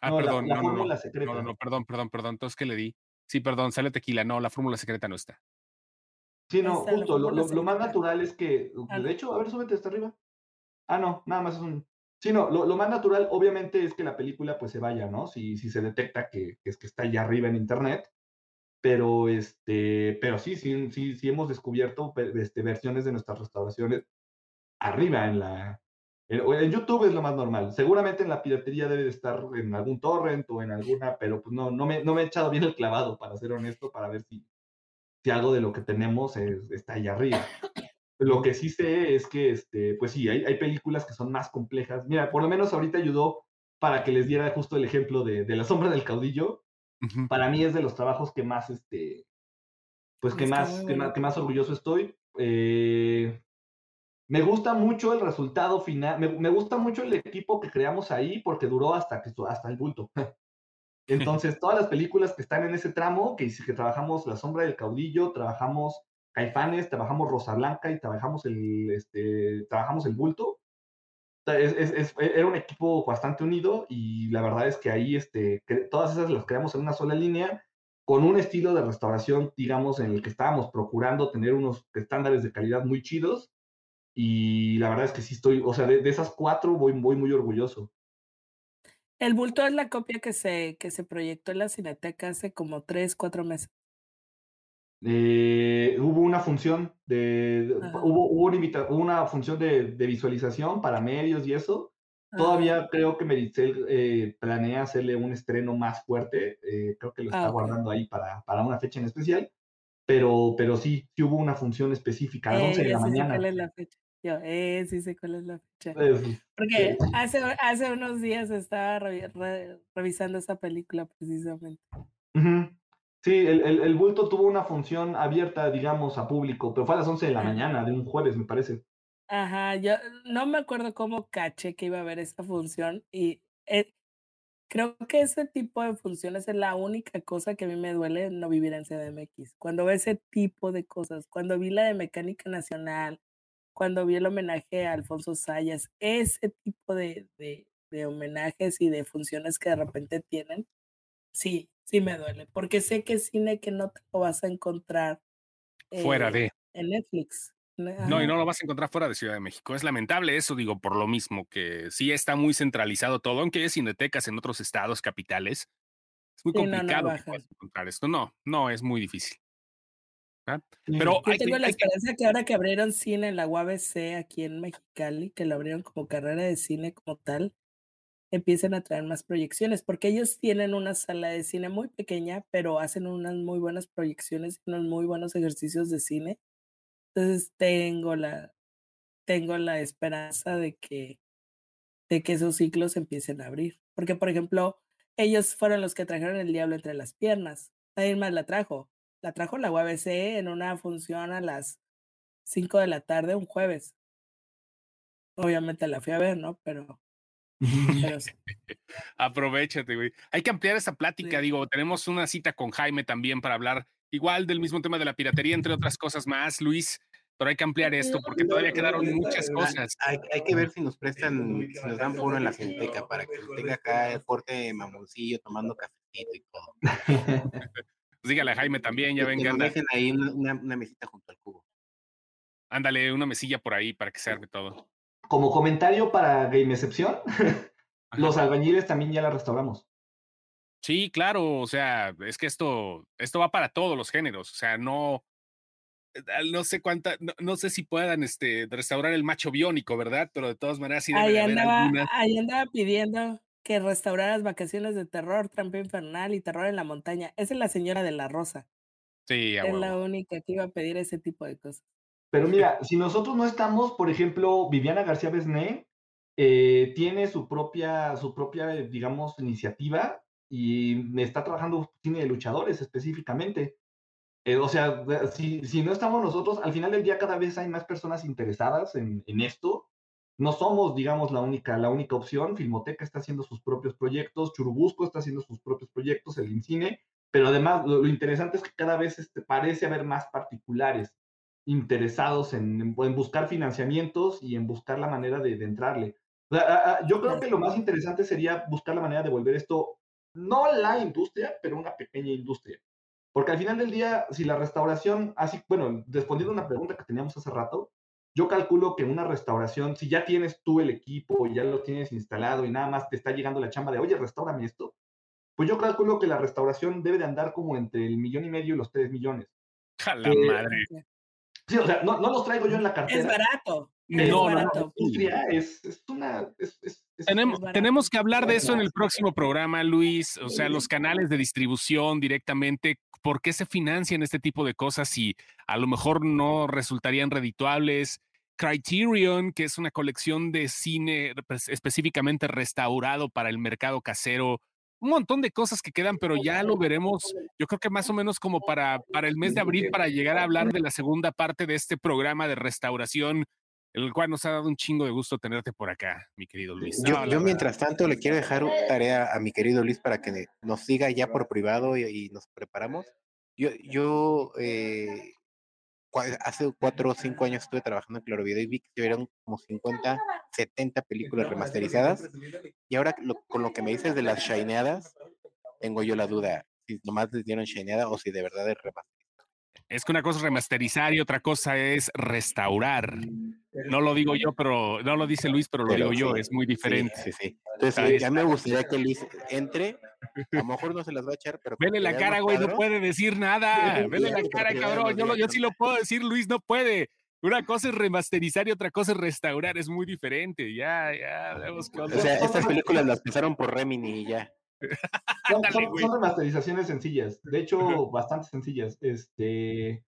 Ah, perdón. La, fórmula secreta. No, no, perdón, perdón, perdón. Entonces, ¿qué le di? Sí, perdón, sale tequila. No, la fórmula secreta no está. Sí, no, justo, lo, lo, más natural es que, de hecho, a ver, súbete hasta arriba. Ah, no, nada más es un... Sí, no, lo, lo, más natural obviamente es que la película pues se vaya, ¿no? Si, si se detecta que, es que está allá arriba en internet, pero este, pero sí, sí, sí, sí hemos descubierto este, versiones de nuestras restauraciones arriba en la... En, YouTube es lo más normal. Seguramente en la piratería debe de estar en algún torrent o en alguna, pero pues no, no me, no me he echado bien el clavado, para ser honesto, para ver si, si algo de lo que tenemos está ahí arriba. Lo que sí sé es que, este, pues sí, hay, hay, películas que son más complejas. Mira, por lo menos ahorita ayudó para que les diera justo el ejemplo de, de La sombra del caudillo. Para mí es de los trabajos que más, este, pues que más, que más, que más, orgulloso estoy. Eh, me gusta mucho el resultado final, me, me, gusta mucho el equipo que creamos ahí porque duró hasta, que, hasta el bulto. Entonces, todas las películas que están en ese tramo, que, que trabajamos La Sombra del Caudillo, trabajamos Caifanes, trabajamos Rosa Blanca y trabajamos el, este, trabajamos el Bulto, es, era un equipo bastante unido y la verdad es que ahí este, todas esas las creamos en una sola línea con un estilo de restauración, digamos, en el que estábamos procurando tener unos estándares de calidad muy chidos y la verdad es que sí estoy, o sea, de, de esas cuatro voy, voy muy orgulloso. El bulto es la copia que se, que se proyectó en la Cineteca hace como tres, cuatro meses. Eh, hubo una función de, hubo, hubo, una, función de, visualización para medios y eso. Todavía creo que Meritzel eh, planea hacerle un estreno más fuerte. Eh, creo que lo está ah, guardando ahí para, para, una fecha en especial. Pero, pero sí, sí hubo una función específica a las 11 de la mañana. la fecha. Yo, eh, sí sé cuál es la fecha. Porque hace, hace unos días estaba revisando esa película precisamente. Sí, el, el, bulto tuvo una función abierta, digamos, a público, pero fue a las 11 de la mañana de un jueves, me parece. Ajá, yo no me acuerdo cómo caché que iba a haber esa función y eh, creo que ese tipo de funciones es la única cosa que a mí me duele no vivir en CDMX. Cuando veo ese tipo de cosas, cuando vi la de Mecánica Nacional, cuando vi el homenaje a Alfonso Sayas, ese tipo de, de, homenajes y de funciones que de repente tienen, sí, sí me duele, porque sé que es cine que no te lo vas a encontrar fuera eh, de en Netflix. No, y no lo vas a encontrar fuera de Ciudad de México. Es lamentable eso, digo, por lo mismo, que sí está muy centralizado todo, aunque hay cinetecas en otros estados capitales. Es muy complicado encontrar esto. No, no, es muy difícil. ¿Ah? Pero Yo tengo la esperanza que... ahora que abrieron cine en la UABC aquí en Mexicali, que lo abrieron como carrera de cine como tal, empiecen a traer más proyecciones, porque ellos tienen una sala de cine muy pequeña, pero hacen unas muy buenas proyecciones, unos muy buenos ejercicios de cine. Entonces tengo la, tengo la esperanza de que, de que esos ciclos empiecen a abrir. Porque, por ejemplo, ellos fueron los que trajeron el diablo entre las piernas. Nadie más la trajo la trajo la UABC en una función a las 5 de la tarde un jueves. Obviamente la fui a ver, ¿no? Pero. pero Aprovechate, güey. Hay que ampliar esa plática, digo, tenemos una cita con Jaime también para habbar igual del mismo tema de la piratería, entre otras cosas más, Luis. Pero hay que ampliar esto porque todavía quedaron muchas cosas. Hay, hay que ver si nos prestan, si nos dan foro en la Centeca para que tenga acá el porte mamoncillo tomando cafecito y todo. Pues dígale a Jaime también, ya venga. Dejen ahí una, mesita junto al cubo. Ándale, una mesilla por ahí para que se arme todo. Como comentario para Game Excepción, los albañiles también ya la restauramos. Sí, claro, o sea, es que esto, esto va para todos los géneros, o sea, no, eh, no sé cuánta, no, sé si puedan este, restaurar el macho biónico, ¿verdad? Pero de todas maneras sí debe ahí andaba, Ahí andaba pidiendo que restauraras Vacaciones de Terror, Trampa Infernal y Terror en la Montaña. Esa es la señora de la Rosa. Sí, Es la única que iba a pedir ese tipo de cosas. Pero mira, si nosotros no estamos, por ejemplo, Viviana García Besné eh, tiene su propia, su propia, digamos, iniciativa y está trabajando cine de luchadores específicamente. Eh, o sea, si, si, no estamos nosotros, al final del día cada vez hay más personas interesadas en, en esto no somos, digamos, la única, la única opción. Filmoteca está haciendo sus propios proyectos, Churubusco está haciendo sus propios proyectos, el INCINE, pero además lo, interesante es que cada vez este, parece haber más particulares interesados en, buscar financiamientos y en buscar la manera de, entrarle. yo creo que lo más interesante sería buscar la manera de volver esto, no la industria, pero una pequeña industria. Porque al final del día, si la restauración, así, bueno, respondiendo a una pregunta que teníamos hace rato, yo calculo que una restauración, si ya tienes tú el equipo y ya lo tienes instalado y nada más te está llegando la chamba de, oye, restaurame esto, pues yo calculo que la restauración debe de andar como entre el millón y medio y los tres millones. ¡Jala eh, madre! Sí, o sea, no, no, los traigo yo en la cartera. Es barato. no, no, no, es, es una... Es, tenemos, tenemos que hablar de eso en el próximo programa, Luis. O sea, los canales de distribución directamente, ¿por qué se financian este tipo de cosas si a lo mejor no resultarían redituables? Criterion, que es una colección de cine específicamente restaurado para el mercado casero. Un montón de cosas que quedan, pero ya lo veremos, yo creo que más o menos como para, para el mes de abril, para llegar a hablar de la segunda parte de este programa de restauración, el cual nos ha dado un chingo de gusto tenerte por acá, mi querido Luis. Yo, mientras tanto le quiero dejar tarea a mi querido Luis para que nos siga ya por privado y, nos preparamos. Yo, yo eh, hace cuatro o cinco años estuve trabajando en Claro Video y vi que tuvieron como 50, 70 películas remasterizadas. Y ahora con lo que me dices de las shineadas, tengo yo la duda si nomás les dieron shineada o si de verdad es remasterizada. Es que una cosa es remasterizar y otra cosa es restaurar. No lo digo yo, pero no lo dice Luis, pero lo digo yo, es muy diferente. Sí, sí, Entonces, ya me gustaría que Luis entre. A lo mejor no se las va a echar, pero. Vele la cara, güey, no puede decir nada. Vele la cara, cabrón. Yo, yo sí lo puedo decir, Luis no puede. Una cosa es remasterizar y otra cosa es restaurar, es muy diferente. Ya, ya, vemos O sea, estas películas las pensaron por Remini y ya. Son, son, remasterizaciones sencillas, de hecho, bastante sencillas. Este,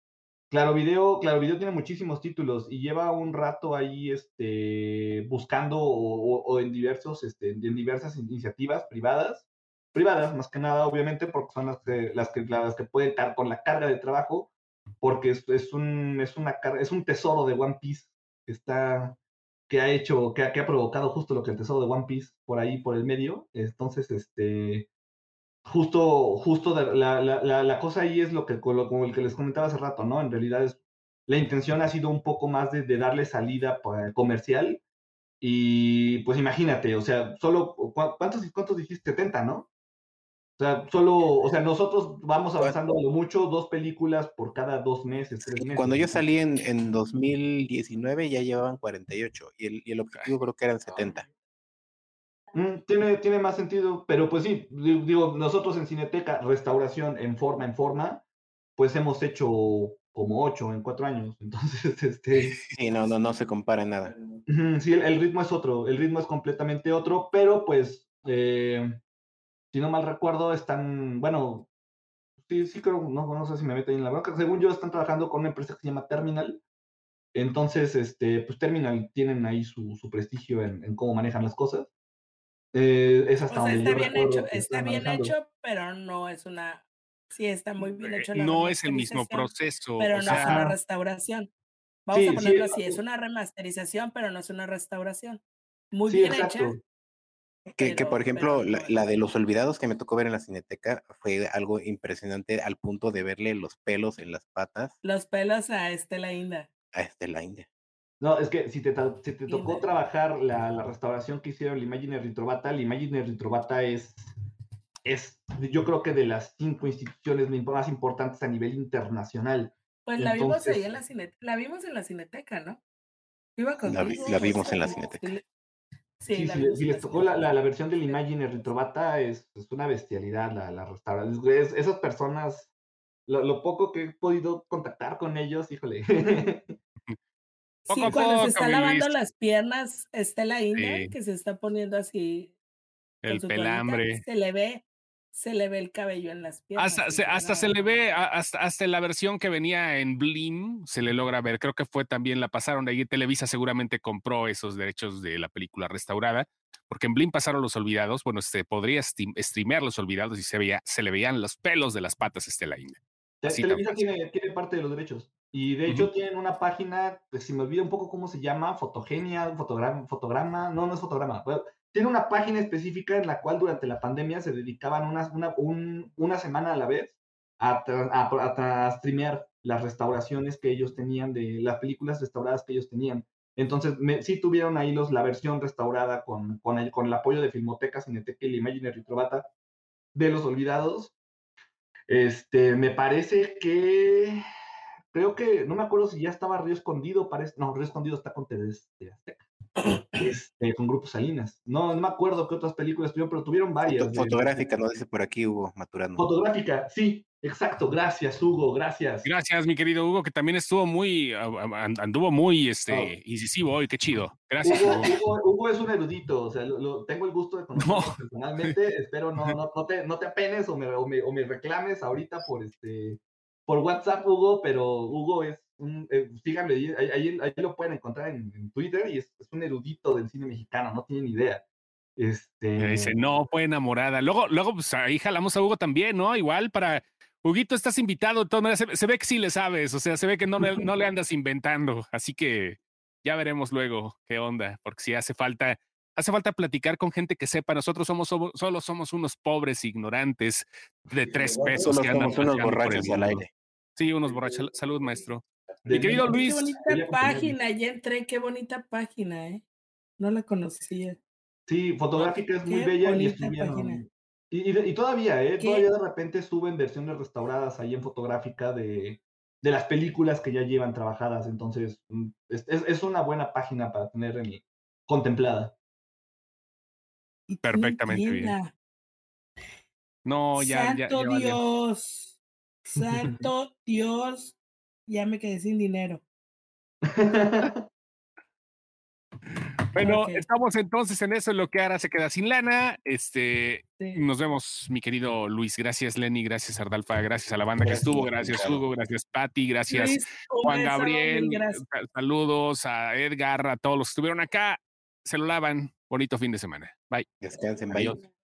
Claro Video, Claro Video tiene muchísimos títulos y lleva un rato ahí este, buscando o, en diversos, este, en diversas iniciativas privadas, privadas más que nada, obviamente, porque son las que, las que, las que pueden estar con la carga de trabajo, porque es, es un, es, una, es un tesoro de One Piece que está que ha hecho, que ha, que ha provocado justo lo que el tesoro de One Piece por ahí, por el medio. Entonces, este, justo, justo la, la, la, cosa ahí es lo que, como el que les comentaba hace rato, ¿no? En realidad es, la intención ha sido un poco más de, darle salida comercial. Y pues imagínate, o sea, solo, ¿cuántos, cuántos dijiste? 70, ¿no? O sea, solo, o sea, nosotros vamos avanzando lo mucho, dos películas por cada dos meses, tres meses. Cuando yo salí en, en 2019 ya llevaban 48 y el, y el objetivo creo que eran 70. Mm, tiene, tiene más sentido, pero pues sí, digo, nosotros en Cineteca, restauración en forma, en forma, pues hemos hecho como ocho en cuatro años. Entonces, este. Sí, no, no, no se compara nada. Sí, el, ritmo es otro, el ritmo es completamente otro, pero pues, eh, si no mal recuerdo, están, bueno, sí, sí creo, no, no sé si me meten en la bronca, según yo están trabajando con una empresa que se llama Terminal. Entonces, este, pues Terminal tienen ahí su, su prestigio en, en, cómo manejan las cosas. Eh, es hasta o sea, está bien hecho, está bien hecho, pero no es una Sí, está muy bien hecho. La no es el mismo proceso. Pero no es una restauración. Vamos a ponerlo así, es una remasterización, pero no es una restauración. Muy bien hecha. Que, que, por ejemplo, la, de los olvidados que me tocó ver en la cineteca fue algo impresionante al punto de verle los pelos en las patas. Los pelos a Estela Inda. A Estela Inda. No, es que si te, si te tocó trabajar la, la, restauración que hicieron la Imaginary Ritrovata, la Imaginary Ritrovata es es, yo creo que de las cinco instituciones más importantes a nivel internacional. Pues la vimos ahí en la cineteca, la vimos en la cineteca, ¿no? Iba la, la, vimos en la cineteca. Sí, sí si, les tocó la, la, versión del Imagine Retrovata, es, es una bestialidad la, la restauración. esas personas, lo, lo, poco que he podido contactar con ellos, híjole. sí, cuando se está lavando las piernas, Estela Inda, que se está poniendo así. El pelambre. se le ve se le ve el cabello en las piernas. Hasta, se, hasta se le ve, hasta, hasta la versión que venía en Blim, se le logra ver. Creo que fue también, la pasaron de ahí. Televisa seguramente compró esos derechos de la película restaurada, porque en Blim pasaron Los Olvidados. Bueno, se podría streamear Los Olvidados y se, veía, se le veían los pelos de las patas a Estela India. Televisa tiene, tiene, parte de los derechos. Y de hecho tienen una página, que si me olvida un poco cómo se llama, Fotogenia, fotograma, fotograma, no, no es fotograma, tiene una página específica en la cual durante la pandemia se dedicaban una, una, una semana a la vez a, a, streamear las restauraciones que ellos tenían de las películas restauradas que ellos tenían. Entonces, sí tuvieron ahí los, la versión restaurada con, con, el, con el apoyo de Filmoteca, Cineteca y Imaginary Trovata de Los Olvidados. Este, me parece que, creo que, no me acuerdo si ya estaba Río Escondido, parece, no, Río Escondido está con TV Azteca este, con Grupo Salinas. No, no me acuerdo qué otras películas tuvieron, pero tuvieron varias. fotográfica, no dice por aquí Hugo Maturano. Fotográfica, sí, exacto. Gracias, Hugo, gracias. Gracias, mi querido Hugo, que también estuvo muy, anduvo muy este, incisivo hoy, qué chido. Gracias. Hugo, Hugo. es un erudito, o sea, lo, tengo el gusto de conocerlo personalmente. Espero no, no, no, te, no te apenes o me, o me, o me reclames ahorita por este por WhatsApp, Hugo, pero Hugo es un, eh, ahí, ahí, lo pueden encontrar en, Twitter y es, un erudito del cine mexicano, no tienen idea. Este... dice, no, fue enamorada. Luego, luego, pues ahí jalamos a Hugo también, ¿no? Igual para, Huguito, estás invitado, de todas maneras, se, ve que sí le sabes, o sea, se ve que no, no le andas inventando, así que ya veremos luego qué onda, porque si hace falta, hace falta platicar con gente que sepa, nosotros somos, solo somos unos pobres ignorantes de tres pesos que andan unos borrachos al aire. Sí, unos borrachos. Salud, maestro. Mi querido Luis. Qué bonita página, ya entré, qué bonita página, ¿eh? No la conocía. Sí, fotográfica es muy bella y Y, y, todavía, ¿eh? Todavía de repente suben versiones restauradas ahí en fotográfica de, de las películas que ya llevan trabajadas. Entonces, mm, es, es, una buena página para tener en, contemplada. Perfectamente bien. No, ya, Santo ya, Dios. Santo Dios, ya me quedé sin dinero. Bueno, estamos entonces en eso, en lo que ahora se queda sin lana. Este, nos vemos, mi querido Luis. Gracias, Lenny. Gracias, Ardalfa. Gracias a la banda que estuvo. Gracias, Hugo. Gracias, Patti. Gracias, Juan Gabriel. Saludos a Edgar, a todos los que estuvieron acá. Se lo lavan. Bonito fin de semana. Bye. Descansen. Bye.